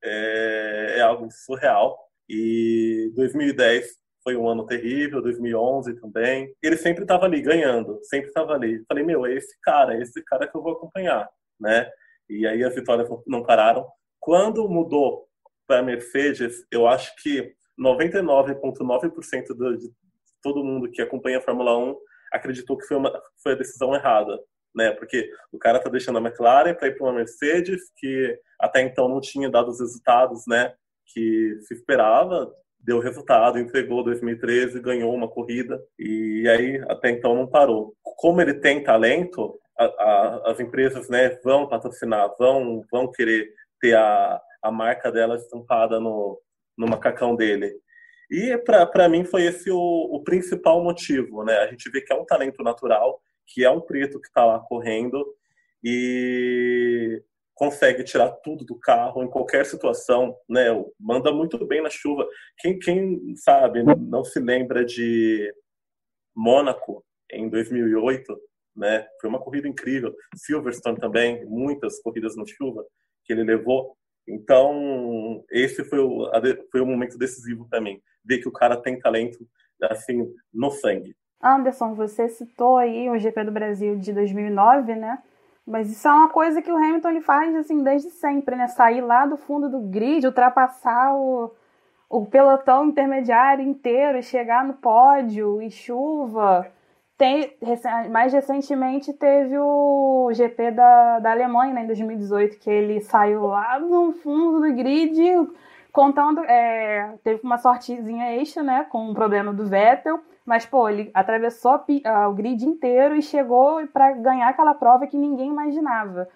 é, é algo surreal. E 2010 foi um ano terrível, 2011 também. Ele sempre estava ali ganhando, sempre estava ali. Falei, meu, é esse cara, é esse cara que eu vou acompanhar, né? E aí as vitórias não pararam. Quando mudou para Mercedes, eu acho que 99,9% de todo mundo que acompanha a Fórmula 1 acreditou que foi, uma, foi a decisão errada, né? Porque o cara tá deixando a McLaren para ir para uma Mercedes que até então não tinha dado os resultados, né? Que se esperava deu resultado, entregou 2013, ganhou uma corrida e aí até então não parou. Como ele tem talento, a, a, as empresas né, vão patrocinar, vão, vão querer ter a, a marca dela estampada no, no macacão dele. E para mim foi esse o, o principal motivo, né? A gente vê que é um talento natural, que é um preto que está lá correndo e consegue tirar tudo do carro em qualquer situação, né? Manda muito bem na chuva. Quem, quem sabe não se lembra de Mônaco em 2008, né? Foi uma corrida incrível. Silverstone também, muitas corridas na chuva que ele levou. Então, esse foi o, foi o momento decisivo para mim. Ver que o cara tem talento, assim, no sangue. Anderson, você citou aí o GP do Brasil de 2009, né? Mas isso é uma coisa que o Hamilton ele faz assim desde sempre, né? Sair lá do fundo do grid, ultrapassar o, o pelotão intermediário inteiro, chegar no pódio e chuva. Tem, mais recentemente teve o GP da, da Alemanha, né, em 2018, que ele saiu lá no fundo do grid, contando. É, teve uma sortezinha extra, né? Com um problema do Vettel mas, pô, ele atravessou o grid inteiro e chegou para ganhar aquela prova que ninguém imaginava.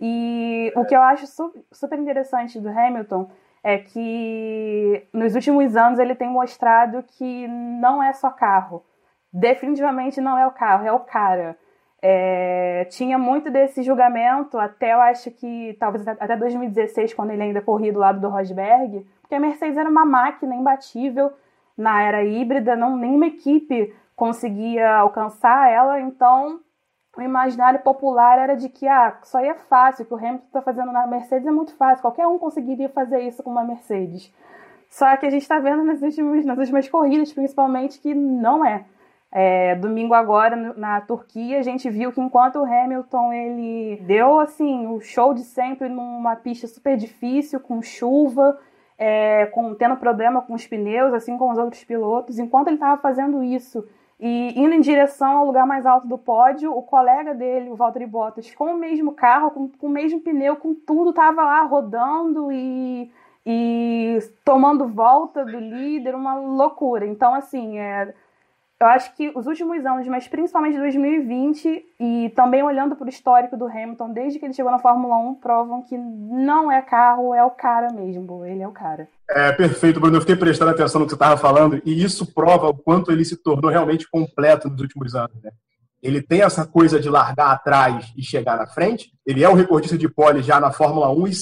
E o que eu acho super interessante do Hamilton é que nos últimos anos ele tem mostrado que não é só carro. Definitivamente não é o carro, é o cara. É, tinha muito desse julgamento até eu acho que talvez até 2016, quando ele ainda corria do lado do Rosberg, porque a Mercedes era uma máquina imbatível na era híbrida, não, nenhuma equipe conseguia alcançar ela, então o imaginário popular era de que ah, isso aí é fácil, o que o Hamilton está fazendo na Mercedes é muito fácil, qualquer um conseguiria fazer isso com uma Mercedes. Só que a gente está vendo nas últimas, nas últimas corridas, principalmente, que não é. é. Domingo agora, na Turquia, a gente viu que enquanto o Hamilton ele deu assim o show de sempre numa pista super difícil, com chuva, é, com, tendo problema com os pneus, assim como os outros pilotos. Enquanto ele estava fazendo isso e indo em direção ao lugar mais alto do pódio, o colega dele, o Valtteri Bottas, com o mesmo carro, com, com o mesmo pneu, com tudo, estava lá rodando e, e tomando volta do líder, uma loucura. Então, assim, é, eu acho que os últimos anos, mas principalmente 2020, e também olhando para o histórico do Hamilton, desde que ele chegou na Fórmula 1, provam que não é carro, é o cara mesmo. Ele é o cara. É perfeito, Bruno. Eu fiquei prestando atenção no que você estava falando, e isso prova o quanto ele se tornou realmente completo nos últimos anos. Né? Ele tem essa coisa de largar atrás e chegar na frente. Ele é o recordista de pole já na Fórmula 1 e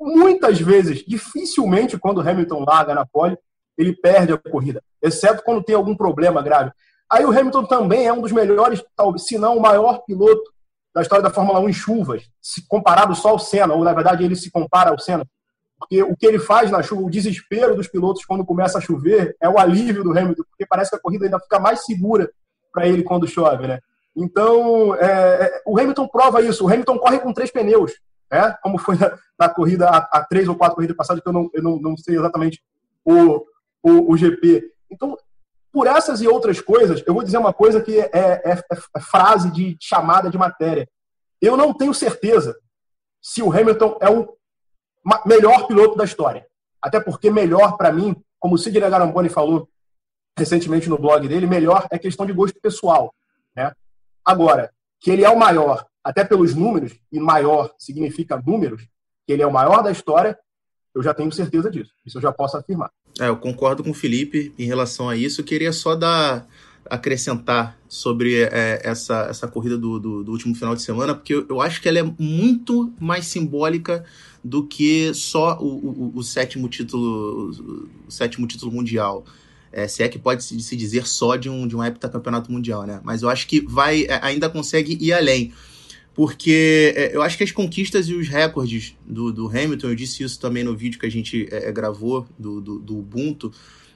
muitas vezes, dificilmente, quando Hamilton larga na pole, ele perde a corrida, exceto quando tem algum problema grave. Aí o Hamilton também é um dos melhores, se não o maior piloto da história da Fórmula 1 em chuvas, se comparado só ao Senna, ou na verdade ele se compara ao Senna. Porque o que ele faz na chuva, o desespero dos pilotos quando começa a chover, é o alívio do Hamilton, porque parece que a corrida ainda fica mais segura para ele quando chove, né? Então, é, é, o Hamilton prova isso. O Hamilton corre com três pneus, né? Como foi na, na corrida, há, três ou quatro corridas passadas, que eu não, eu não, não sei exatamente o, o, o GP. Então, por essas e outras coisas, eu vou dizer uma coisa que é, é, é frase de chamada de matéria. Eu não tenho certeza se o Hamilton é o melhor piloto da história. Até porque melhor, para mim, como o Sidney Garamboni falou recentemente no blog dele, melhor é questão de gosto pessoal. Né? Agora, que ele é o maior, até pelos números, e maior significa números, que ele é o maior da história, eu já tenho certeza disso. Isso eu já posso afirmar. É, eu concordo com o Felipe em relação a isso. Eu queria só dar acrescentar sobre é, essa, essa corrida do, do, do, último final de semana, porque eu, eu, acho que ela é muito mais simbólica do que só o, o, o sétimo título o sétimo título mundial. É, se é que pode se dizer só de um, de um heptacampeonato mundial, né? Mas eu acho que vai é, ainda consegue ir além porque é, eu acho que as conquistas e os recordes do, do Hamilton, eu disse isso também no vídeo que a gente é, é gravou do, do, do Ubuntu,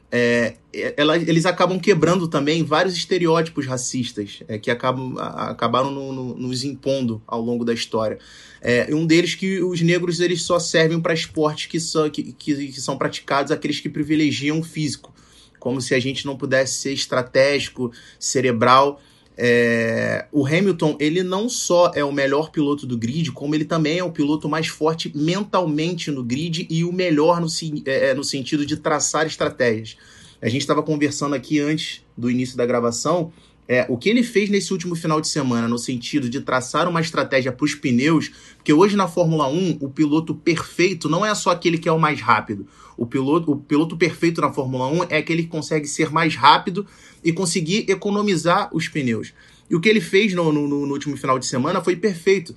é, ela, eles acabam quebrando também vários estereótipos racistas é, que acabam, a, acabaram no, no, nos impondo ao longo da história. É, um deles que os negros eles só servem para esportes que são, que, que, que são praticados aqueles que privilegiam o físico, como se a gente não pudesse ser estratégico, cerebral é, o Hamilton, ele não só é o melhor piloto do grid, como ele também é o piloto mais forte mentalmente no grid e o melhor no, é, é, no sentido de traçar estratégias. A gente estava conversando aqui antes do início da gravação. É, o que ele fez nesse último final de semana, no sentido de traçar uma estratégia para os pneus, porque hoje na Fórmula 1, o piloto perfeito não é só aquele que é o mais rápido. O piloto, o piloto perfeito na Fórmula 1 é aquele que consegue ser mais rápido e conseguir economizar os pneus. E o que ele fez no, no, no último final de semana foi perfeito.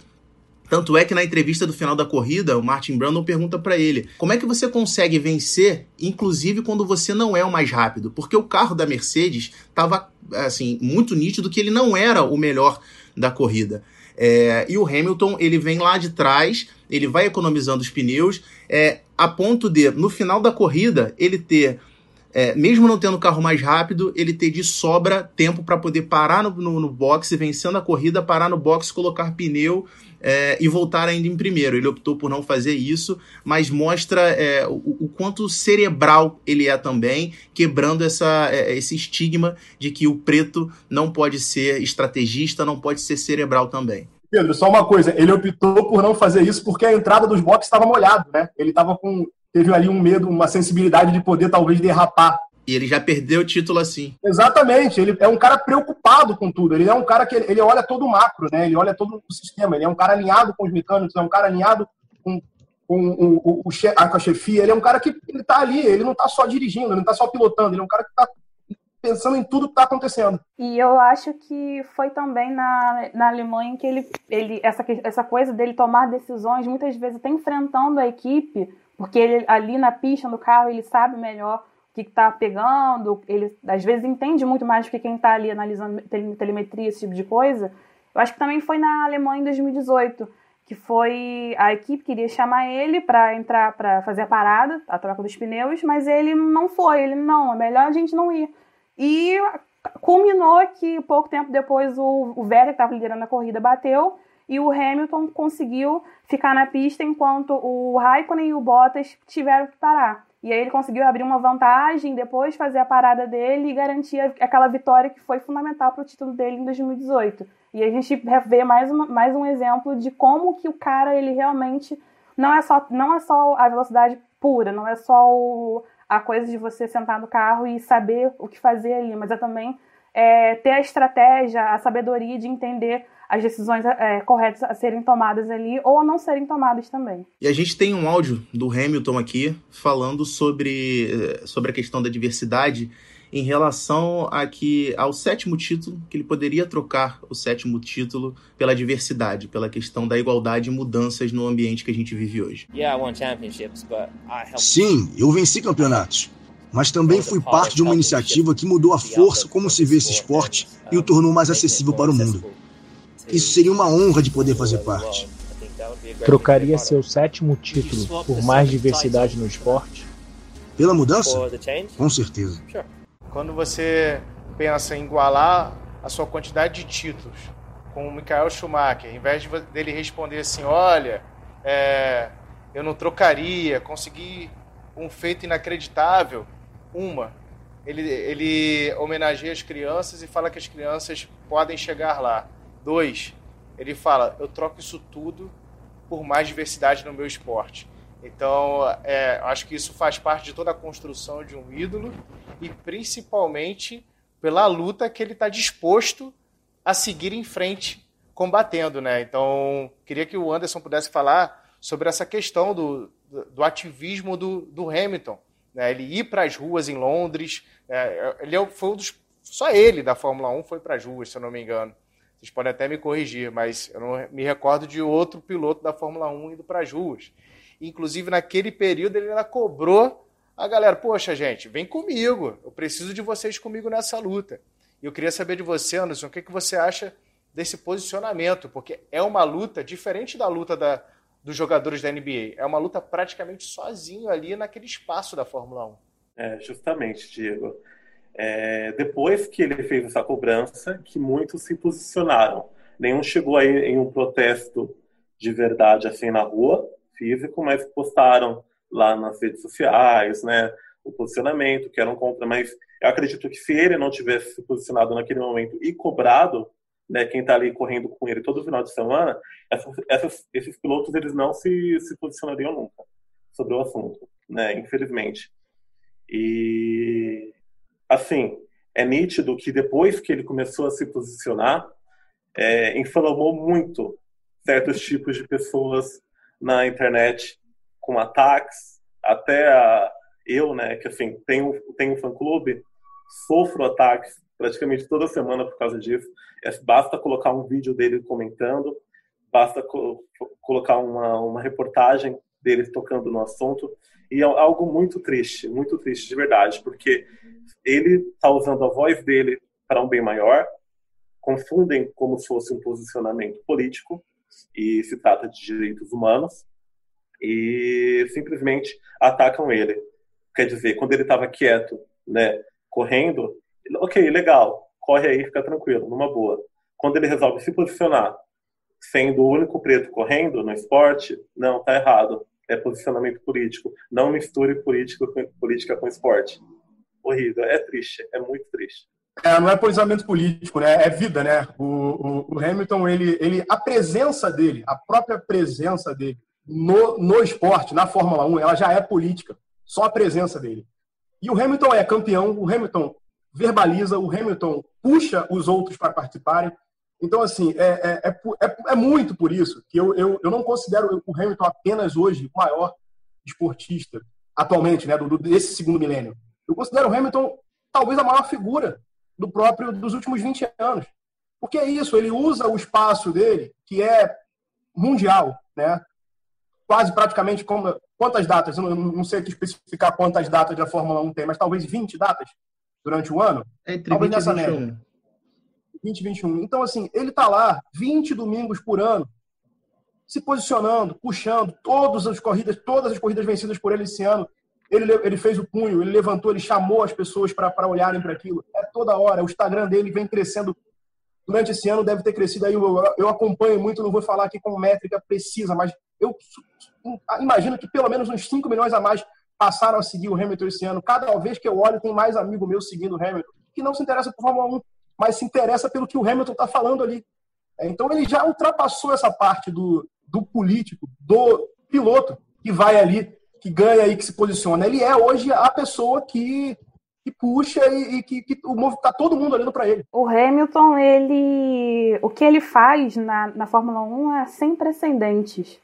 Tanto é que na entrevista do final da corrida, o Martin Brandon pergunta para ele: como é que você consegue vencer, inclusive quando você não é o mais rápido? Porque o carro da Mercedes estava assim muito nítido que ele não era o melhor da corrida. É, e o Hamilton ele vem lá de trás, ele vai economizando os pneus, é, a ponto de no final da corrida ele ter é, mesmo não tendo o carro mais rápido, ele ter de sobra tempo para poder parar no, no, no boxe, vencendo a corrida, parar no boxe, colocar pneu é, e voltar ainda em primeiro. Ele optou por não fazer isso, mas mostra é, o, o, quanto cerebral ele é também, quebrando essa, é, esse estigma de que o preto não pode ser estrategista, não pode ser cerebral também. Pedro, só uma coisa, ele optou por não fazer isso porque a entrada dos boxes estava molhado, né? Ele estava com teve ali um medo, uma sensibilidade de poder talvez derrapar. E ele já perdeu o título assim. Exatamente. Ele é um cara preocupado com tudo. Ele é um cara que ele, olha todo o macro, né? Ele olha todo o sistema. Ele é um cara alinhado com os mecânicos, é um cara alinhado com, com o, o, a, com a chefia. Ele é um cara que ele tá ali, ele não tá só dirigindo, ele não tá só pilotando, ele é um cara que tá pensando em tudo que está acontecendo. E eu acho que foi também na, na Alemanha que ele, ele essa, essa coisa dele tomar decisões, muitas vezes até enfrentando a equipe, porque ele ali na pista, no carro, ele sabe melhor que está pegando, ele às vezes entende muito mais do que quem está ali analisando telemetria, esse tipo de coisa. Eu acho que também foi na Alemanha em 2018, que foi a equipe queria chamar ele para entrar para fazer a parada, a troca dos pneus, mas ele não foi, ele não, é melhor a gente não ir. E culminou que pouco tempo depois o, o Vettel, que estava liderando a corrida, bateu e o Hamilton conseguiu ficar na pista enquanto o Raikkonen e o Bottas tiveram que parar. E aí ele conseguiu abrir uma vantagem, depois fazer a parada dele e garantir aquela vitória que foi fundamental para o título dele em 2018. E a gente vê mais, uma, mais um exemplo de como que o cara ele realmente não é só não é só a velocidade pura, não é só o, a coisa de você sentar no carro e saber o que fazer ali, mas é também é, ter a estratégia, a sabedoria de entender as decisões é, corretas a serem tomadas ali ou a não serem tomadas também. E a gente tem um áudio do Hamilton aqui falando sobre, eh, sobre a questão da diversidade em relação a que ao sétimo título, que ele poderia trocar o sétimo título pela diversidade, pela questão da igualdade e mudanças no ambiente que a gente vive hoje. Sim, eu venci campeonatos. Mas também fui parte de uma iniciativa que mudou a força como se vê esse esporte e o tornou mais acessível para o mundo. Isso seria uma honra de poder fazer parte. Trocaria seu sétimo título por mais diversidade no esporte? Pela mudança? Com certeza. Quando você pensa em igualar a sua quantidade de títulos com o Michael Schumacher, em vez de dele responder assim, olha, é, eu não trocaria, consegui um feito inacreditável, uma, ele, ele homenageia as crianças e fala que as crianças podem chegar lá. Dois, ele fala: eu troco isso tudo por mais diversidade no meu esporte. Então, é, acho que isso faz parte de toda a construção de um ídolo e principalmente pela luta que ele está disposto a seguir em frente combatendo, né? Então, queria que o Anderson pudesse falar sobre essa questão do, do, do ativismo do, do Hamilton, né? Ele ir para as ruas em Londres, é, ele é foi um dos, só ele da Fórmula 1 foi para as ruas, se eu não me engano. Vocês podem até me corrigir, mas eu não me recordo de outro piloto da Fórmula 1 indo para as ruas. Inclusive, naquele período, ele ainda cobrou a galera: Poxa, gente, vem comigo, eu preciso de vocês comigo nessa luta. E eu queria saber de você, Anderson, o que, que você acha desse posicionamento, porque é uma luta diferente da luta da, dos jogadores da NBA. É uma luta praticamente sozinho ali naquele espaço da Fórmula 1. É, justamente, Diego é, depois que ele fez essa cobrança, que muitos se posicionaram. Nenhum chegou aí em um protesto de verdade assim na rua, físico, mas postaram lá nas redes sociais, né, o posicionamento, que eram contra, mas eu acredito que se ele não tivesse se posicionado naquele momento e cobrado, né, quem está ali correndo com ele todo final de semana, essas, essas, esses pilotos eles não se, se posicionariam nunca sobre o assunto, né, infelizmente. E assim, é nítido que depois que ele começou a se posicionar, é, inflamou muito certos tipos de pessoas na internet com ataques, até a, eu, né, que assim, tenho, tenho um fã-clube, sofro ataques praticamente toda semana por causa disso. É, basta colocar um vídeo dele comentando, basta co colocar uma, uma reportagem dele tocando no assunto, e é algo muito triste, muito triste de verdade, porque ele está usando a voz dele para um bem maior, confundem como se fosse um posicionamento político, e se trata de direitos humanos, e simplesmente atacam ele. Quer dizer, quando ele estava quieto, né, correndo, ok, legal, corre aí, fica tranquilo, numa boa. Quando ele resolve se posicionar, sendo o único preto correndo no esporte, não, tá errado. É posicionamento político. Não misture política com, política com esporte horrível. É triste, é muito triste. É, não é posicionamento político, né? É vida, né? O, o, o, Hamilton, ele, ele, a presença dele, a própria presença dele no, no esporte, na Fórmula 1, ela já é política. Só a presença dele. E o Hamilton é campeão, o Hamilton verbaliza, o Hamilton puxa os outros para participarem. Então, assim, é, é, é, é, muito por isso que eu, eu, eu não considero o Hamilton apenas hoje o maior esportista atualmente, né, do, desse segundo milênio. Eu considero o Hamilton talvez a maior figura do próprio dos últimos 20 anos. Porque é isso, ele usa o espaço dele, que é mundial, né? Quase praticamente como quantas datas, eu não, não sei aqui especificar quantas datas da Fórmula 1 tem, mas talvez 20 datas durante o ano. Entre talvez 20 nessa e 21. média. 20 e 21. Então, assim, ele está lá 20 domingos por ano, se posicionando, puxando todas as corridas, todas as corridas vencidas por ele esse ano. Ele, ele fez o punho, ele levantou, ele chamou as pessoas para olharem para aquilo. É toda hora. O Instagram dele vem crescendo. Durante esse ano deve ter crescido aí. Eu, eu acompanho muito, não vou falar aqui com métrica precisa, mas eu imagino que pelo menos uns 5 milhões a mais passaram a seguir o Hamilton esse ano. Cada vez que eu olho, tem mais amigo meu seguindo o Hamilton, que não se interessa por Fórmula 1, mas se interessa pelo que o Hamilton está falando ali. É, então ele já ultrapassou essa parte do, do político, do piloto que vai ali, que ganha e que se posiciona. Ele é hoje a pessoa que, que puxa e, e que, que o, tá todo mundo olhando para ele. O Hamilton, ele, o que ele faz na, na Fórmula 1 é sem precedentes.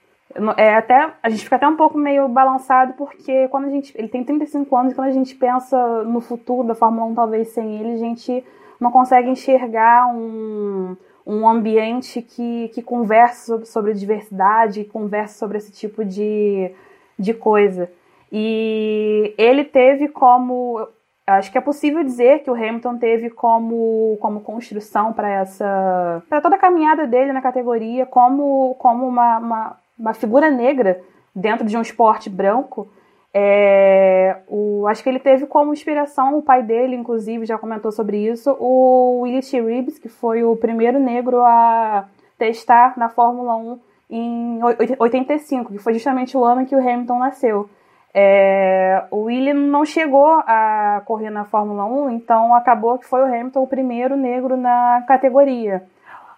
É até, a gente fica até um pouco meio balançado porque quando a gente, ele tem 35 anos e quando a gente pensa no futuro da Fórmula 1 talvez sem ele, a gente não consegue enxergar um, um ambiente que, que converse sobre, sobre diversidade, converse sobre esse tipo de, de coisa. E ele teve como. Acho que é possível dizer que o Hamilton teve como, como construção para essa. para toda a caminhada dele na categoria, como, como uma, uma, uma figura negra dentro de um esporte branco. É, o, acho que ele teve como inspiração o pai dele, inclusive, já comentou sobre isso, o Willie T. Reeves, que foi o primeiro negro a testar na Fórmula 1 em 85, que foi justamente o ano que o Hamilton nasceu. É, o Willie não chegou a correr na Fórmula 1, então acabou que foi o Hamilton o primeiro negro na categoria.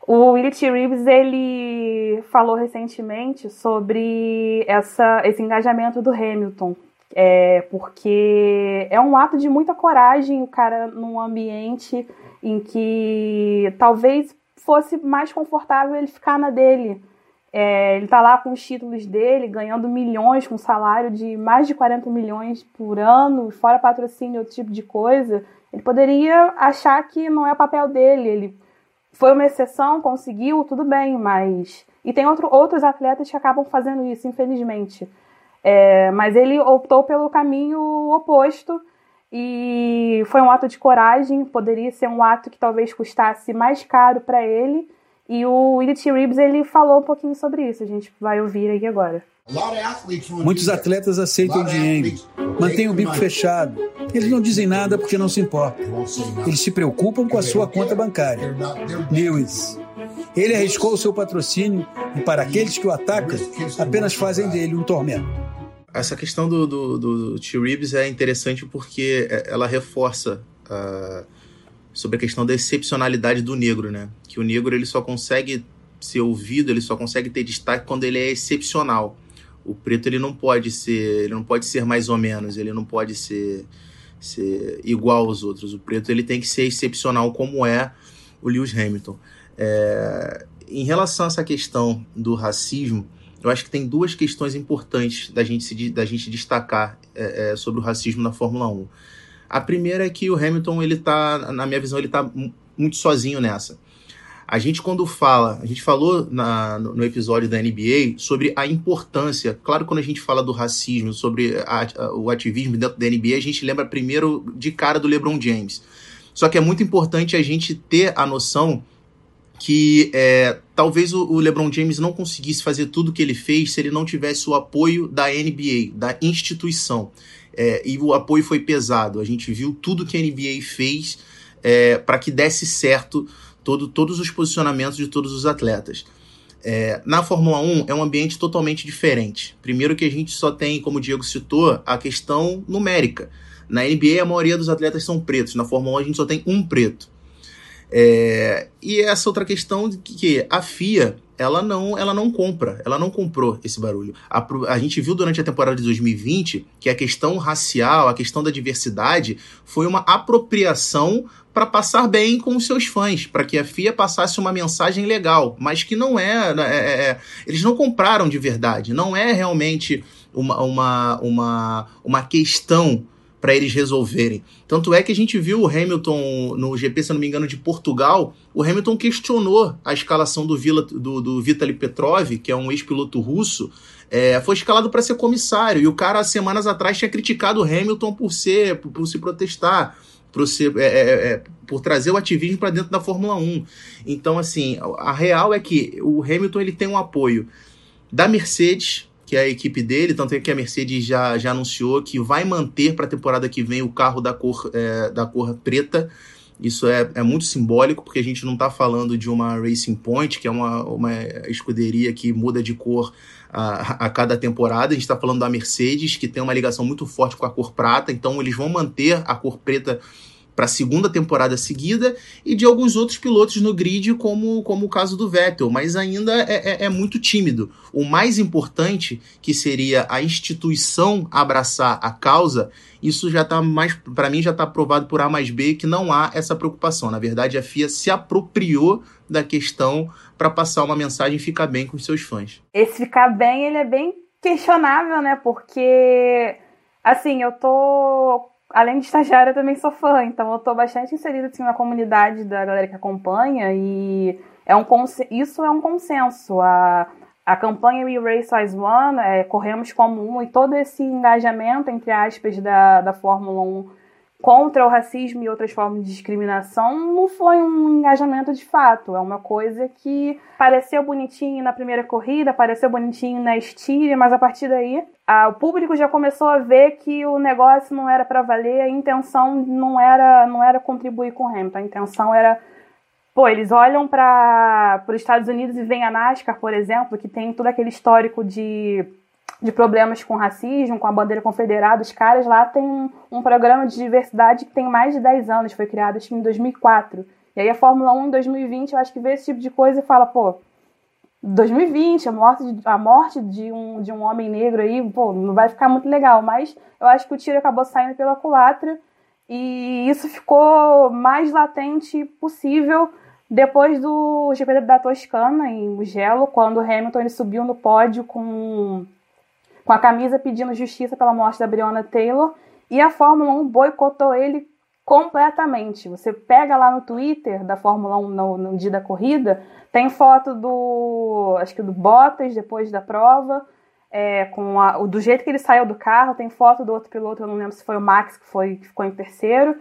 O Willie T. Reeves ele falou recentemente sobre essa, esse engajamento do Hamilton, é, porque é um ato de muita coragem o cara num ambiente em que talvez fosse mais confortável ele ficar na dele. É, ele tá lá com os títulos dele, ganhando milhões, com salário de mais de 40 milhões por ano, fora patrocínio, outro tipo de coisa. Ele poderia achar que não é papel dele, ele foi uma exceção, conseguiu, tudo bem, mas. E tem outro, outros atletas que acabam fazendo isso, infelizmente. É, mas ele optou pelo caminho oposto e foi um ato de coragem. Poderia ser um ato que talvez custasse mais caro para ele. E o Willie T. Ele falou um pouquinho sobre isso. A gente vai ouvir aqui agora. Muitos atletas aceitam dinheiro, mantêm o bico fechado. Eles não dizem nada porque não se importam. Eles se preocupam com a sua conta bancária. Lewis. Ele arriscou o seu patrocínio e, para aqueles que o atacam, apenas fazem dele um tormento. Essa questão do, do, do T. Reeves é interessante porque é, ela reforça uh, sobre a questão da excepcionalidade do negro, né? Que o negro ele só consegue ser ouvido, ele só consegue ter destaque quando ele é excepcional. O preto ele não pode ser, ele não pode ser mais ou menos, ele não pode ser, ser igual aos outros. O preto ele tem que ser excepcional como é o Lewis Hamilton. É, em relação a essa questão do racismo, eu acho que tem duas questões importantes da gente, se, da gente destacar é, é, sobre o racismo na Fórmula 1. A primeira é que o Hamilton, ele tá, na minha visão, ele está muito sozinho nessa. A gente, quando fala, a gente falou na, no episódio da NBA sobre a importância, claro, quando a gente fala do racismo, sobre a, a, o ativismo dentro da NBA, a gente lembra primeiro de cara do LeBron James. Só que é muito importante a gente ter a noção que é, talvez o, LeBron James não conseguisse fazer tudo o que ele fez se ele não tivesse o apoio da NBA, da instituição. É, e o apoio foi pesado. A gente viu tudo que a NBA fez é, para que desse certo todo, todos os posicionamentos de todos os atletas. É, na Fórmula 1 é um ambiente totalmente diferente. Primeiro que a gente só tem, como o Diego citou, a questão numérica. Na NBA a maioria dos atletas são pretos, na Fórmula 1 a gente só tem um preto. É, e essa outra questão de que a FIA ela não, ela não compra, ela não comprou esse barulho. A, a, gente viu durante a temporada de 2020 que a questão racial, a questão da diversidade foi uma apropriação para passar bem com os seus fãs, para que a FIA passasse uma mensagem legal, mas que não é, né, é, é, é, eles não compraram de verdade, não é realmente uma, uma, uma, uma questão para eles resolverem. Tanto é que a gente viu o Hamilton no GP, se não me engano, de Portugal, o Hamilton questionou a escalação do, Vila, do, do Vitaly Petrov, que é um ex-piloto russo, é, foi escalado para ser comissário, e o cara, semanas atrás, tinha criticado o Hamilton por ser, por, por se protestar por, ser, é, é, é, por trazer o ativismo para dentro da Fórmula 1. Então, assim, a real é que o Hamilton ele tem um apoio da Mercedes, que é a equipe dele, tanto é que a Mercedes já, já anunciou que vai manter para a temporada que vem o carro da cor, é, da cor preta. Isso é, é muito simbólico, porque a gente não está falando de uma Racing Point, que é uma, uma escuderia que muda de cor a, a cada temporada. A gente está falando da Mercedes, que tem uma ligação muito forte com a cor prata, então eles vão manter a cor preta para a segunda temporada seguida e de alguns outros pilotos no grid, como, como o caso do Vettel, mas ainda é, é, é muito tímido. O mais importante, que seria a instituição abraçar a causa, isso já está mais, para mim, já está provado por A mais B que não há essa preocupação. Na verdade, a FIA se apropriou da questão para passar uma mensagem e ficar bem com os seus fãs. Esse ficar bem, ele é bem questionável, né? Porque, assim, eu tô além de estagiária, eu também sou fã, então eu tô bastante inserida assim, na comunidade da galera que acompanha e é um isso é um consenso. A, a campanha We Race as One, é, corremos como um, e todo esse engajamento, entre aspas, da, da Fórmula 1 contra o racismo e outras formas de discriminação não foi um engajamento de fato. É uma coisa que pareceu bonitinho na primeira corrida, pareceu bonitinho na Estíria, mas a partir daí a, o público já começou a ver que o negócio não era para valer, a intenção não era, não era contribuir com o Hamilton, a intenção era Pô, eles olham para os Estados Unidos e veem a NASCAR, por exemplo, que tem todo aquele histórico de de problemas com racismo, com a bandeira confederada. Os caras lá têm um, programa de diversidade que tem mais de 10 anos, foi criado acho que em 2004. E aí a Fórmula 1 em 2020, eu acho que vê esse tipo de coisa e fala, pô, 2020, a morte, de, a morte de, um, de um homem negro aí, pô, não vai ficar muito legal. Mas eu acho que o tiro acabou saindo pela culatra e isso ficou mais latente possível depois do GP da Toscana, em Mugello, quando Hamilton ele subiu no pódio com com a camisa pedindo justiça pela morte da Breonna Taylor, e a Fórmula 1 boicotou ele completamente. Você pega lá no Twitter da Fórmula 1 no, no dia da corrida, tem foto do, acho que do Bottas depois da prova, é, com a, do jeito que ele saiu do carro, tem foto do outro piloto, eu não lembro se foi o Max que, foi, que ficou em terceiro,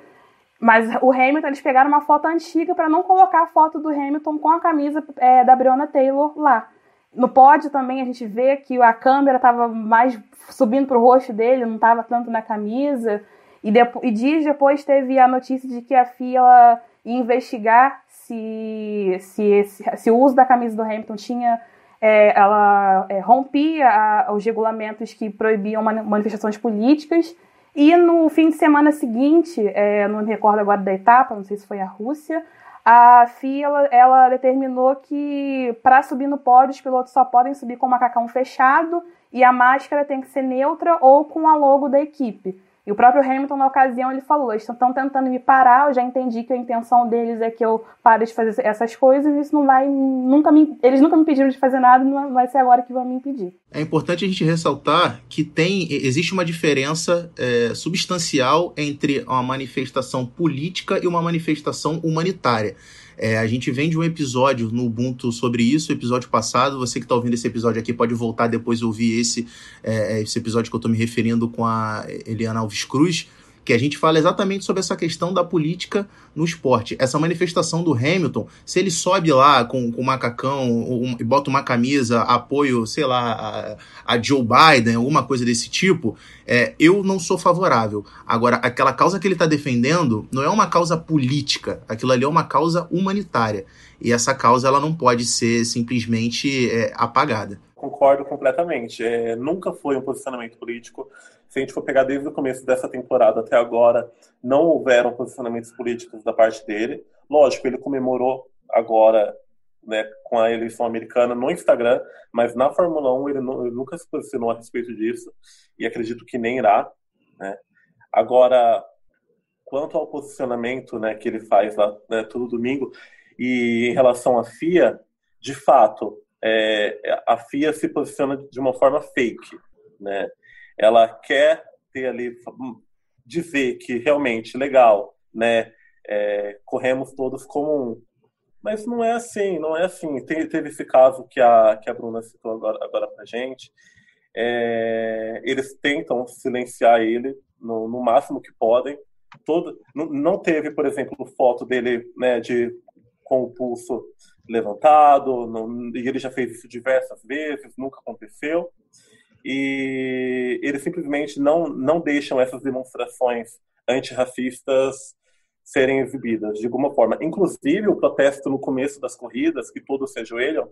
mas o Hamilton, eles pegaram uma foto antiga para não colocar a foto do Hamilton com a camisa é, da Breonna Taylor lá. No pódio também a gente vê que a câmera estava mais subindo para o rosto dele, não estava tanto na camisa. E, depois, e dias depois teve a notícia de que a FIA ia investigar se, se, esse, se o uso da camisa do Hamilton tinha. É, ela é, rompia a, os regulamentos que proibiam manifestações políticas. E no fim de semana seguinte, é, não me recordo agora da etapa, não sei se foi a Rússia, a FIA ela, ela determinou que para subir no pódio os pilotos só podem subir com o macacão fechado e a máscara tem que ser neutra ou com a logo da equipe. E o próprio Hamilton, na ocasião, ele falou: estão tentando me parar, eu já entendi que a intenção deles é que eu pare de fazer essas coisas, isso não vai. Nunca me, eles nunca me pediram de fazer nada, não vai ser agora que vão me impedir. É importante a gente ressaltar que tem existe uma diferença é, substancial entre uma manifestação política e uma manifestação humanitária. É, a gente vem de um episódio no Ubuntu sobre isso, episódio passado. Você que está ouvindo esse episódio aqui pode voltar depois e ouvir esse, é, esse episódio que eu estou me referindo com a Eliana Alves Cruz que a gente fala exatamente sobre essa questão da política no esporte. Essa manifestação do Hamilton, se ele sobe lá com, um macacão um, e bota uma camisa, apoio, sei lá, a, a Joe Biden, alguma coisa desse tipo, é, eu não sou favorável. Agora, aquela causa que ele está defendendo não é uma causa política, aquilo ali é uma causa humanitária. E essa causa ela não pode ser simplesmente é, apagada. Concordo completamente. É, nunca foi um posicionamento político se a gente for pegar desde o começo dessa temporada até agora, não houveram posicionamentos políticos da parte dele. Lógico, ele comemorou agora né, com a eleição americana no Instagram, mas na Fórmula 1 ele, ele, nunca se posicionou a respeito disso e acredito que nem irá. Né? Agora, quanto ao posicionamento né, que ele faz lá né, todo domingo e em relação à FIA, de fato, é, a FIA se posiciona de uma forma fake, né? Ela quer ter ali dizer que realmente legal, né? É, corremos todos como um. Mas não é assim, não é assim. Tem, teve esse caso que a, que a Bruna citou agora, agora pra gente. É, eles tentam silenciar ele no, no máximo que podem. Todo, não, não teve, por exemplo, foto dele né, de, com o pulso levantado, não, e ele já fez isso diversas vezes, nunca aconteceu e eles simplesmente não, não deixam essas demonstrações antirracistas serem exibidas de alguma forma. Inclusive, o protesto no começo das corridas, que todos se ajoelham,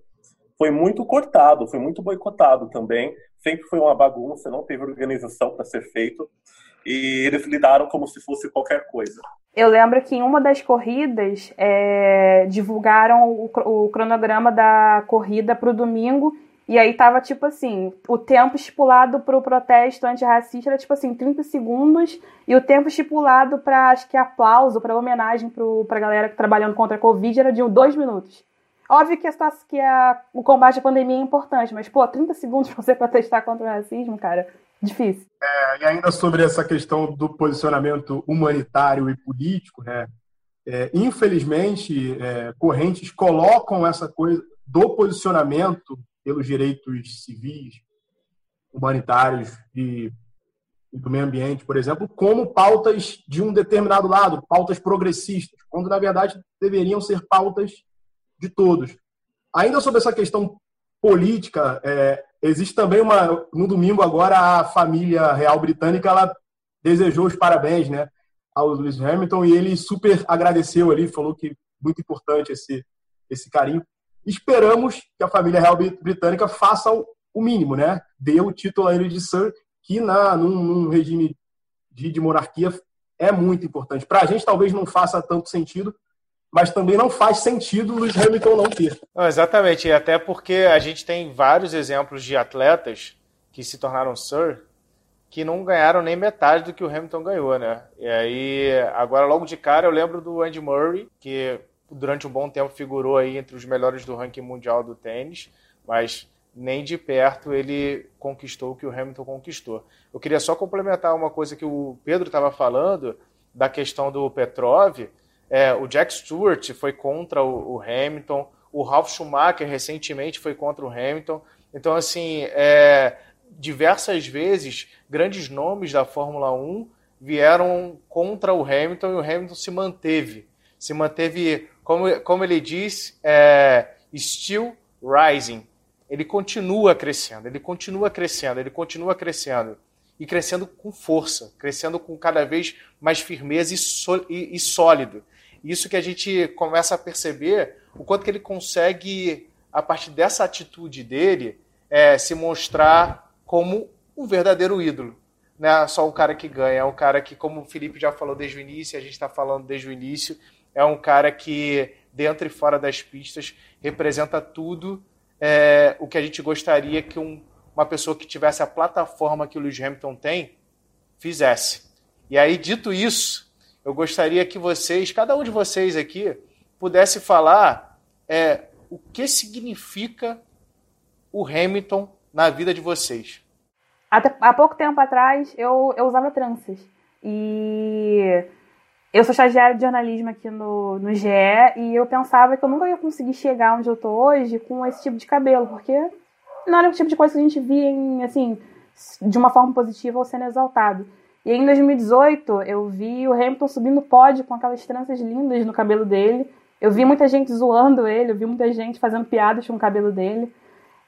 foi muito cortado, foi muito boicotado também. Sempre foi uma bagunça, não teve organização para ser feito. E eles lidaram como se fosse qualquer coisa. Eu lembro que em uma das corridas é, divulgaram o, o, cronograma da corrida para o domingo e aí tava tipo assim, o tempo estipulado para o protesto antirracista era tipo assim, 30 segundos, e o tempo estipulado para acho que aplauso, para homenagem para a galera que trabalhando contra a Covid era de dois minutos. Óbvio que, a, que a, o combate à pandemia é importante, mas, pô, 30 segundos para você protestar contra o racismo, cara, difícil. É, e ainda sobre essa questão do posicionamento humanitário e político, né? É, infelizmente, é, correntes colocam essa coisa do posicionamento pelos direitos civis, humanitários e, do meio ambiente, por exemplo, como pautas de um determinado lado, pautas progressistas, quando na verdade deveriam ser pautas de todos. Ainda sobre essa questão política, é, existe também uma. No domingo, agora, a família real britânica ela desejou os parabéns né, ao Lewis Hamilton e ele super agradeceu ali, falou que muito importante esse, esse carinho. Esperamos que a família real britânica faça o mínimo, né? Dê o título a ele de Sir, que na, num, num regime de, de, monarquia é muito importante. Para a gente talvez não faça tanto sentido, mas também não faz sentido o Hamilton não ter. Não, exatamente, e até porque a gente tem vários exemplos de atletas que se tornaram Sir que não ganharam nem metade do que o Hamilton ganhou, né? E aí, agora logo de cara eu lembro do Andy Murray, que durante um bom tempo figurou aí entre os melhores do ranking mundial do tênis, mas nem de perto ele conquistou o que o Hamilton conquistou. Eu queria só complementar uma coisa que o Pedro estava falando da questão do Petrov. É, o Jack Stewart foi contra o, o, Hamilton, o Ralf Schumacher recentemente foi contra o Hamilton. Então, assim, é, diversas vezes grandes nomes da Fórmula 1 vieram contra o Hamilton e o Hamilton se manteve. Se manteve como, como ele diz, é, still rising. Ele continua crescendo, ele continua crescendo, ele continua crescendo. E crescendo com força, crescendo com cada vez mais firmeza e, e, e sólido. Isso que a gente começa a perceber o quanto que ele consegue, a partir dessa atitude dele, é, se mostrar como um verdadeiro ídolo. Não é só um cara que ganha, é um cara que, como o Felipe já falou desde o início, a gente está falando desde o início, é um cara que, dentro e fora das pistas, representa tudo é, o que a gente gostaria que um, uma pessoa que tivesse a plataforma que o Lewis Hamilton tem fizesse. E aí, dito isso, eu gostaria que vocês, cada um de vocês aqui, pudesse falar é, o que significa o Hamilton na vida de vocês. Até, há pouco tempo atrás, eu, eu usava tranças. E eu sou estagiária de jornalismo aqui no, no GE e eu pensava que eu nunca ia conseguir chegar onde eu tô hoje com esse tipo de cabelo, porque não era o tipo de coisa que a gente via em, assim, de uma forma positiva ou sendo exaltado. E aí, em 2018, eu vi o Hamilton subindo pódio com aquelas tranças lindas no cabelo dele. Eu vi muita gente zoando ele, eu vi muita gente fazendo piadas com o cabelo dele.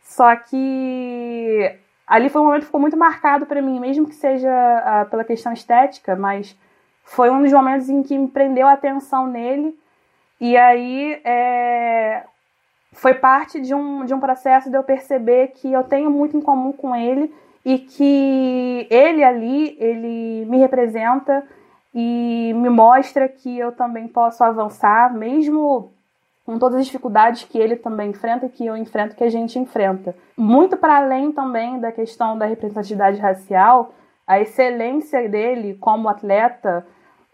Só que ali foi um momento que ficou muito marcado para mim, mesmo que seja uh, pela questão estética, mas foi um dos momentos em que me prendeu a atenção nele. E aí é, foi parte de um, de um processo de eu perceber que eu tenho muito em comum com ele e que ele ali, ele me representa e me mostra que eu também posso avançar, mesmo com todas as dificuldades que ele também enfrenta, que eu enfrento, que a gente enfrenta. Muito para além também da questão da representatividade racial, a excelência dele como atleta,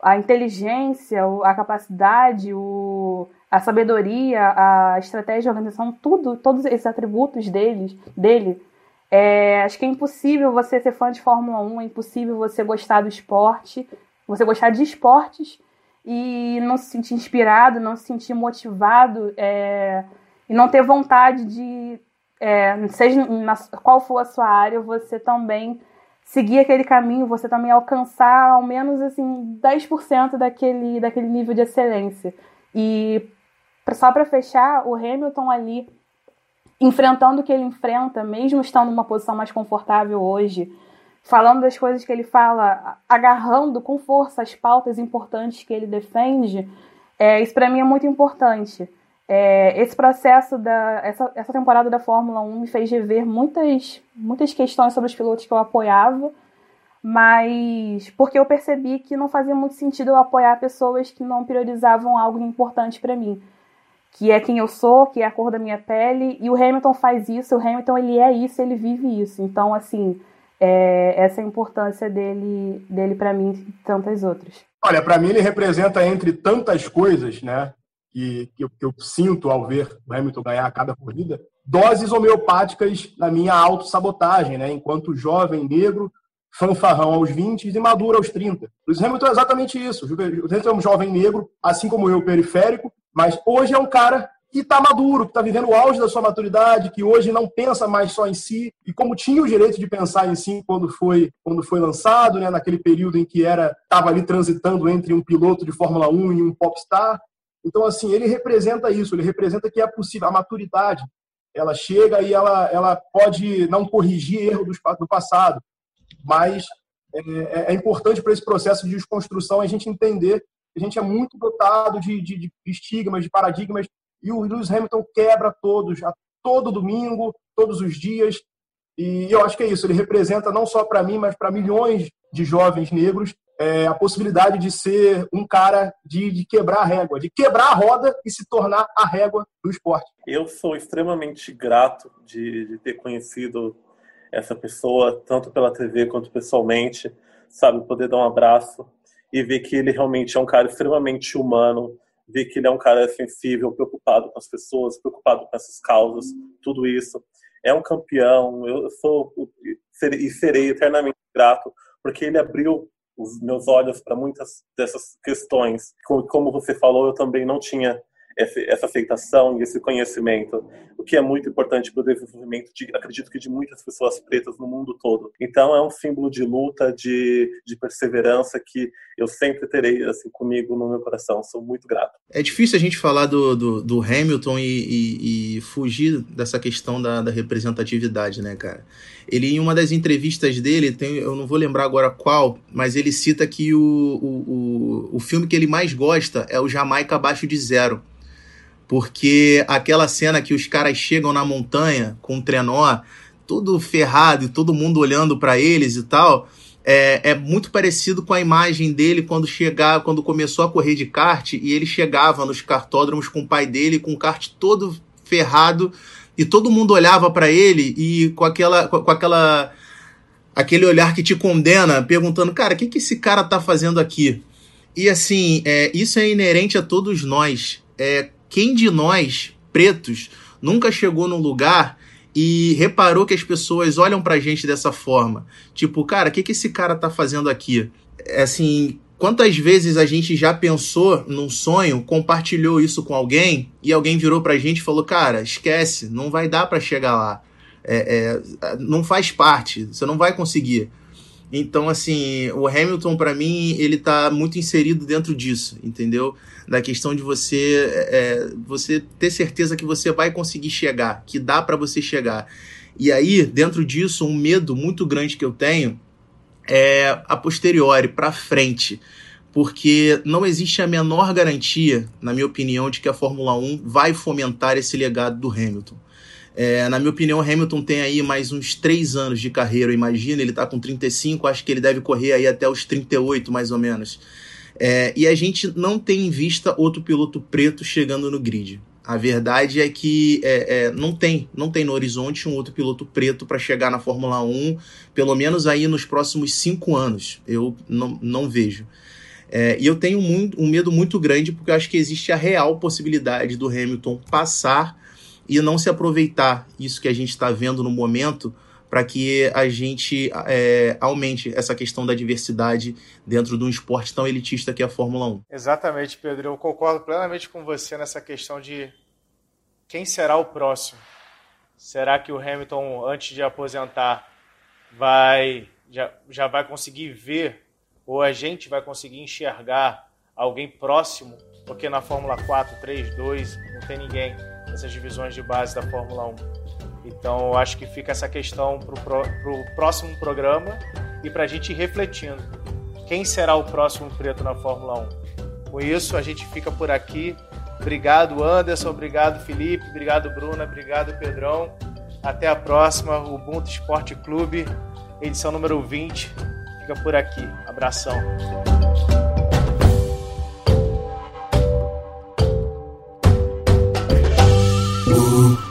a inteligência, a capacidade, o, a sabedoria, a estratégia de organização, tudo, todos esses atributos deles, dele, é, acho que é impossível você ser fã de Fórmula 1, é impossível você gostar do esporte, você gostar de esportes e não se sentir inspirado, não se sentir motivado é, e não ter vontade de, é, seja na, qual for a sua área, você também seguir aquele caminho, você também alcançar ao menos assim 10% daquele, daquele nível de excelência. E só para fechar, o Hamilton ali enfrentando o que ele enfrenta, mesmo estando numa posição mais confortável hoje, falando das coisas que ele fala, agarrando com força as pautas importantes que ele defende, é, isso para mim é muito importante. É, esse processo da essa, essa temporada da Fórmula 1 me fez rever muitas muitas questões sobre os pilotos que eu apoiava, mas porque eu percebi que não fazia muito sentido eu apoiar pessoas que não priorizavam algo importante para mim, que é quem eu sou, que é a cor da minha pele, e o Hamilton faz isso, o Hamilton ele é isso, ele vive isso. Então, assim, é, essa é a importância dele, dele para mim e tantas outras. Olha, para mim ele representa entre tantas coisas, né, que, que eu, que, eu, sinto ao ver o Hamilton ganhar a cada corrida, doses homeopáticas na minha autossabotagem, né, enquanto jovem negro, fanfarrão aos 20 e maduro aos 30. O Hamilton é exatamente isso. O Hamilton é um jovem negro, assim como eu, periférico, mas hoje é um cara que está maduro, que está vivendo o auge da sua maturidade, que hoje não pensa mais só em si, e como tinha o direito de pensar em si quando foi, quando foi lançado, né, naquele período em que era estava ali transitando entre um piloto de Fórmula 1 e um popstar. Então, assim, ele representa isso, ele representa que é possível, a maturidade, ela chega e ela, ela pode não corrigir erro do, do passado, mas é, é, é importante para esse processo de desconstrução a gente entender que a gente é muito dotado de, de, de estigmas, de paradigmas e o Lewis Hamilton quebra todos, a todo domingo, todos os dias. E eu acho que é isso. Ele representa não só para mim, mas para milhões de jovens negros é, a possibilidade de ser um cara de, de, quebrar a régua, de quebrar a roda e se tornar a régua do esporte. Eu sou extremamente grato de, de ter conhecido essa pessoa, tanto pela TV quanto pessoalmente, sabe, poder dar um abraço e ver que ele realmente é um cara extremamente humano, ver que ele é um cara sensível, preocupado com as pessoas, preocupado com essas causas, tudo isso. É um campeão, eu sou e serei eternamente grato, porque ele abriu os meus olhos para muitas dessas questões. Como você falou, eu também não tinha essa aceitação e esse conhecimento, o que é muito importante para o desenvolvimento, de, acredito que de muitas pessoas pretas no mundo todo. Então é um símbolo de luta, de, de perseverança que eu sempre terei assim comigo no meu coração. Sou muito grato. É difícil a gente falar do, do, do Hamilton e, e, e, fugir dessa questão da, da representatividade, né, cara? Ele, em uma das entrevistas dele, tem, eu não vou lembrar agora qual, mas ele cita que o, o, o, o filme que ele mais gosta é o Jamaica Abaixo de Zero porque aquela cena que os caras chegam na montanha com o trenó, tudo ferrado e todo mundo olhando para eles e tal, é, é, muito parecido com a imagem dele quando chegar, quando começou a correr de kart e ele chegava nos kartódromos com o pai dele com o kart todo ferrado e todo mundo olhava para ele e com aquela com aquela aquele olhar que te condena, perguntando, cara, o que, que esse cara tá fazendo aqui? E assim, é, isso é inerente a todos nós. É, quem de nós, pretos, nunca chegou num lugar e reparou que as pessoas olham pra gente dessa forma? Tipo, cara, o que, que esse cara tá fazendo aqui? É assim, quantas vezes a gente já pensou num sonho, compartilhou isso com alguém e alguém virou pra gente e falou: Cara, esquece, não vai dar para chegar lá. É, é, não faz parte, você não vai conseguir. Então, assim, o Hamilton, para mim, ele tá muito inserido dentro disso, entendeu? Da questão de você, é, você ter certeza que você vai conseguir chegar, que dá para você chegar. E aí, dentro disso, um medo muito grande que eu tenho é a posteriori, para frente. Porque não existe a menor garantia, na minha opinião, de que a Fórmula 1 vai fomentar esse legado do Hamilton. É, na minha opinião, Hamilton tem aí mais uns três anos de carreira, imagina, ele está com 35, acho que ele deve correr aí até os 38, mais ou menos. É, e a gente não tem em vista outro piloto preto chegando no grid. A verdade é que é, é, não tem, não tem no horizonte um outro piloto preto para chegar na Fórmula 1, pelo menos aí nos próximos cinco anos. Eu não, não vejo. É, e eu tenho muito, um medo muito grande porque eu acho que existe a real possibilidade do Hamilton passar e não se aproveitar isso que a gente está vendo no momento para que a gente é, aumente essa questão da diversidade dentro de um esporte tão elitista que é a Fórmula 1. Exatamente, Pedro. Eu concordo plenamente com você nessa questão de quem será o próximo. Será que o Hamilton, antes de aposentar, vai já, já vai conseguir ver, ou a gente vai conseguir enxergar alguém próximo? Porque na Fórmula 4, 3, 2, não tem ninguém essas divisões de base da Fórmula 1. Então, eu acho que fica essa questão para o pro, próximo programa e para a gente ir refletindo. Quem será o próximo preto na Fórmula 1? Com isso, a gente fica por aqui. Obrigado, Anderson. Obrigado, Felipe. Obrigado, Bruna. Obrigado, Pedrão. Até a próxima. Ubuntu Esporte Clube, edição número 20. Fica por aqui. Abração. Ooh.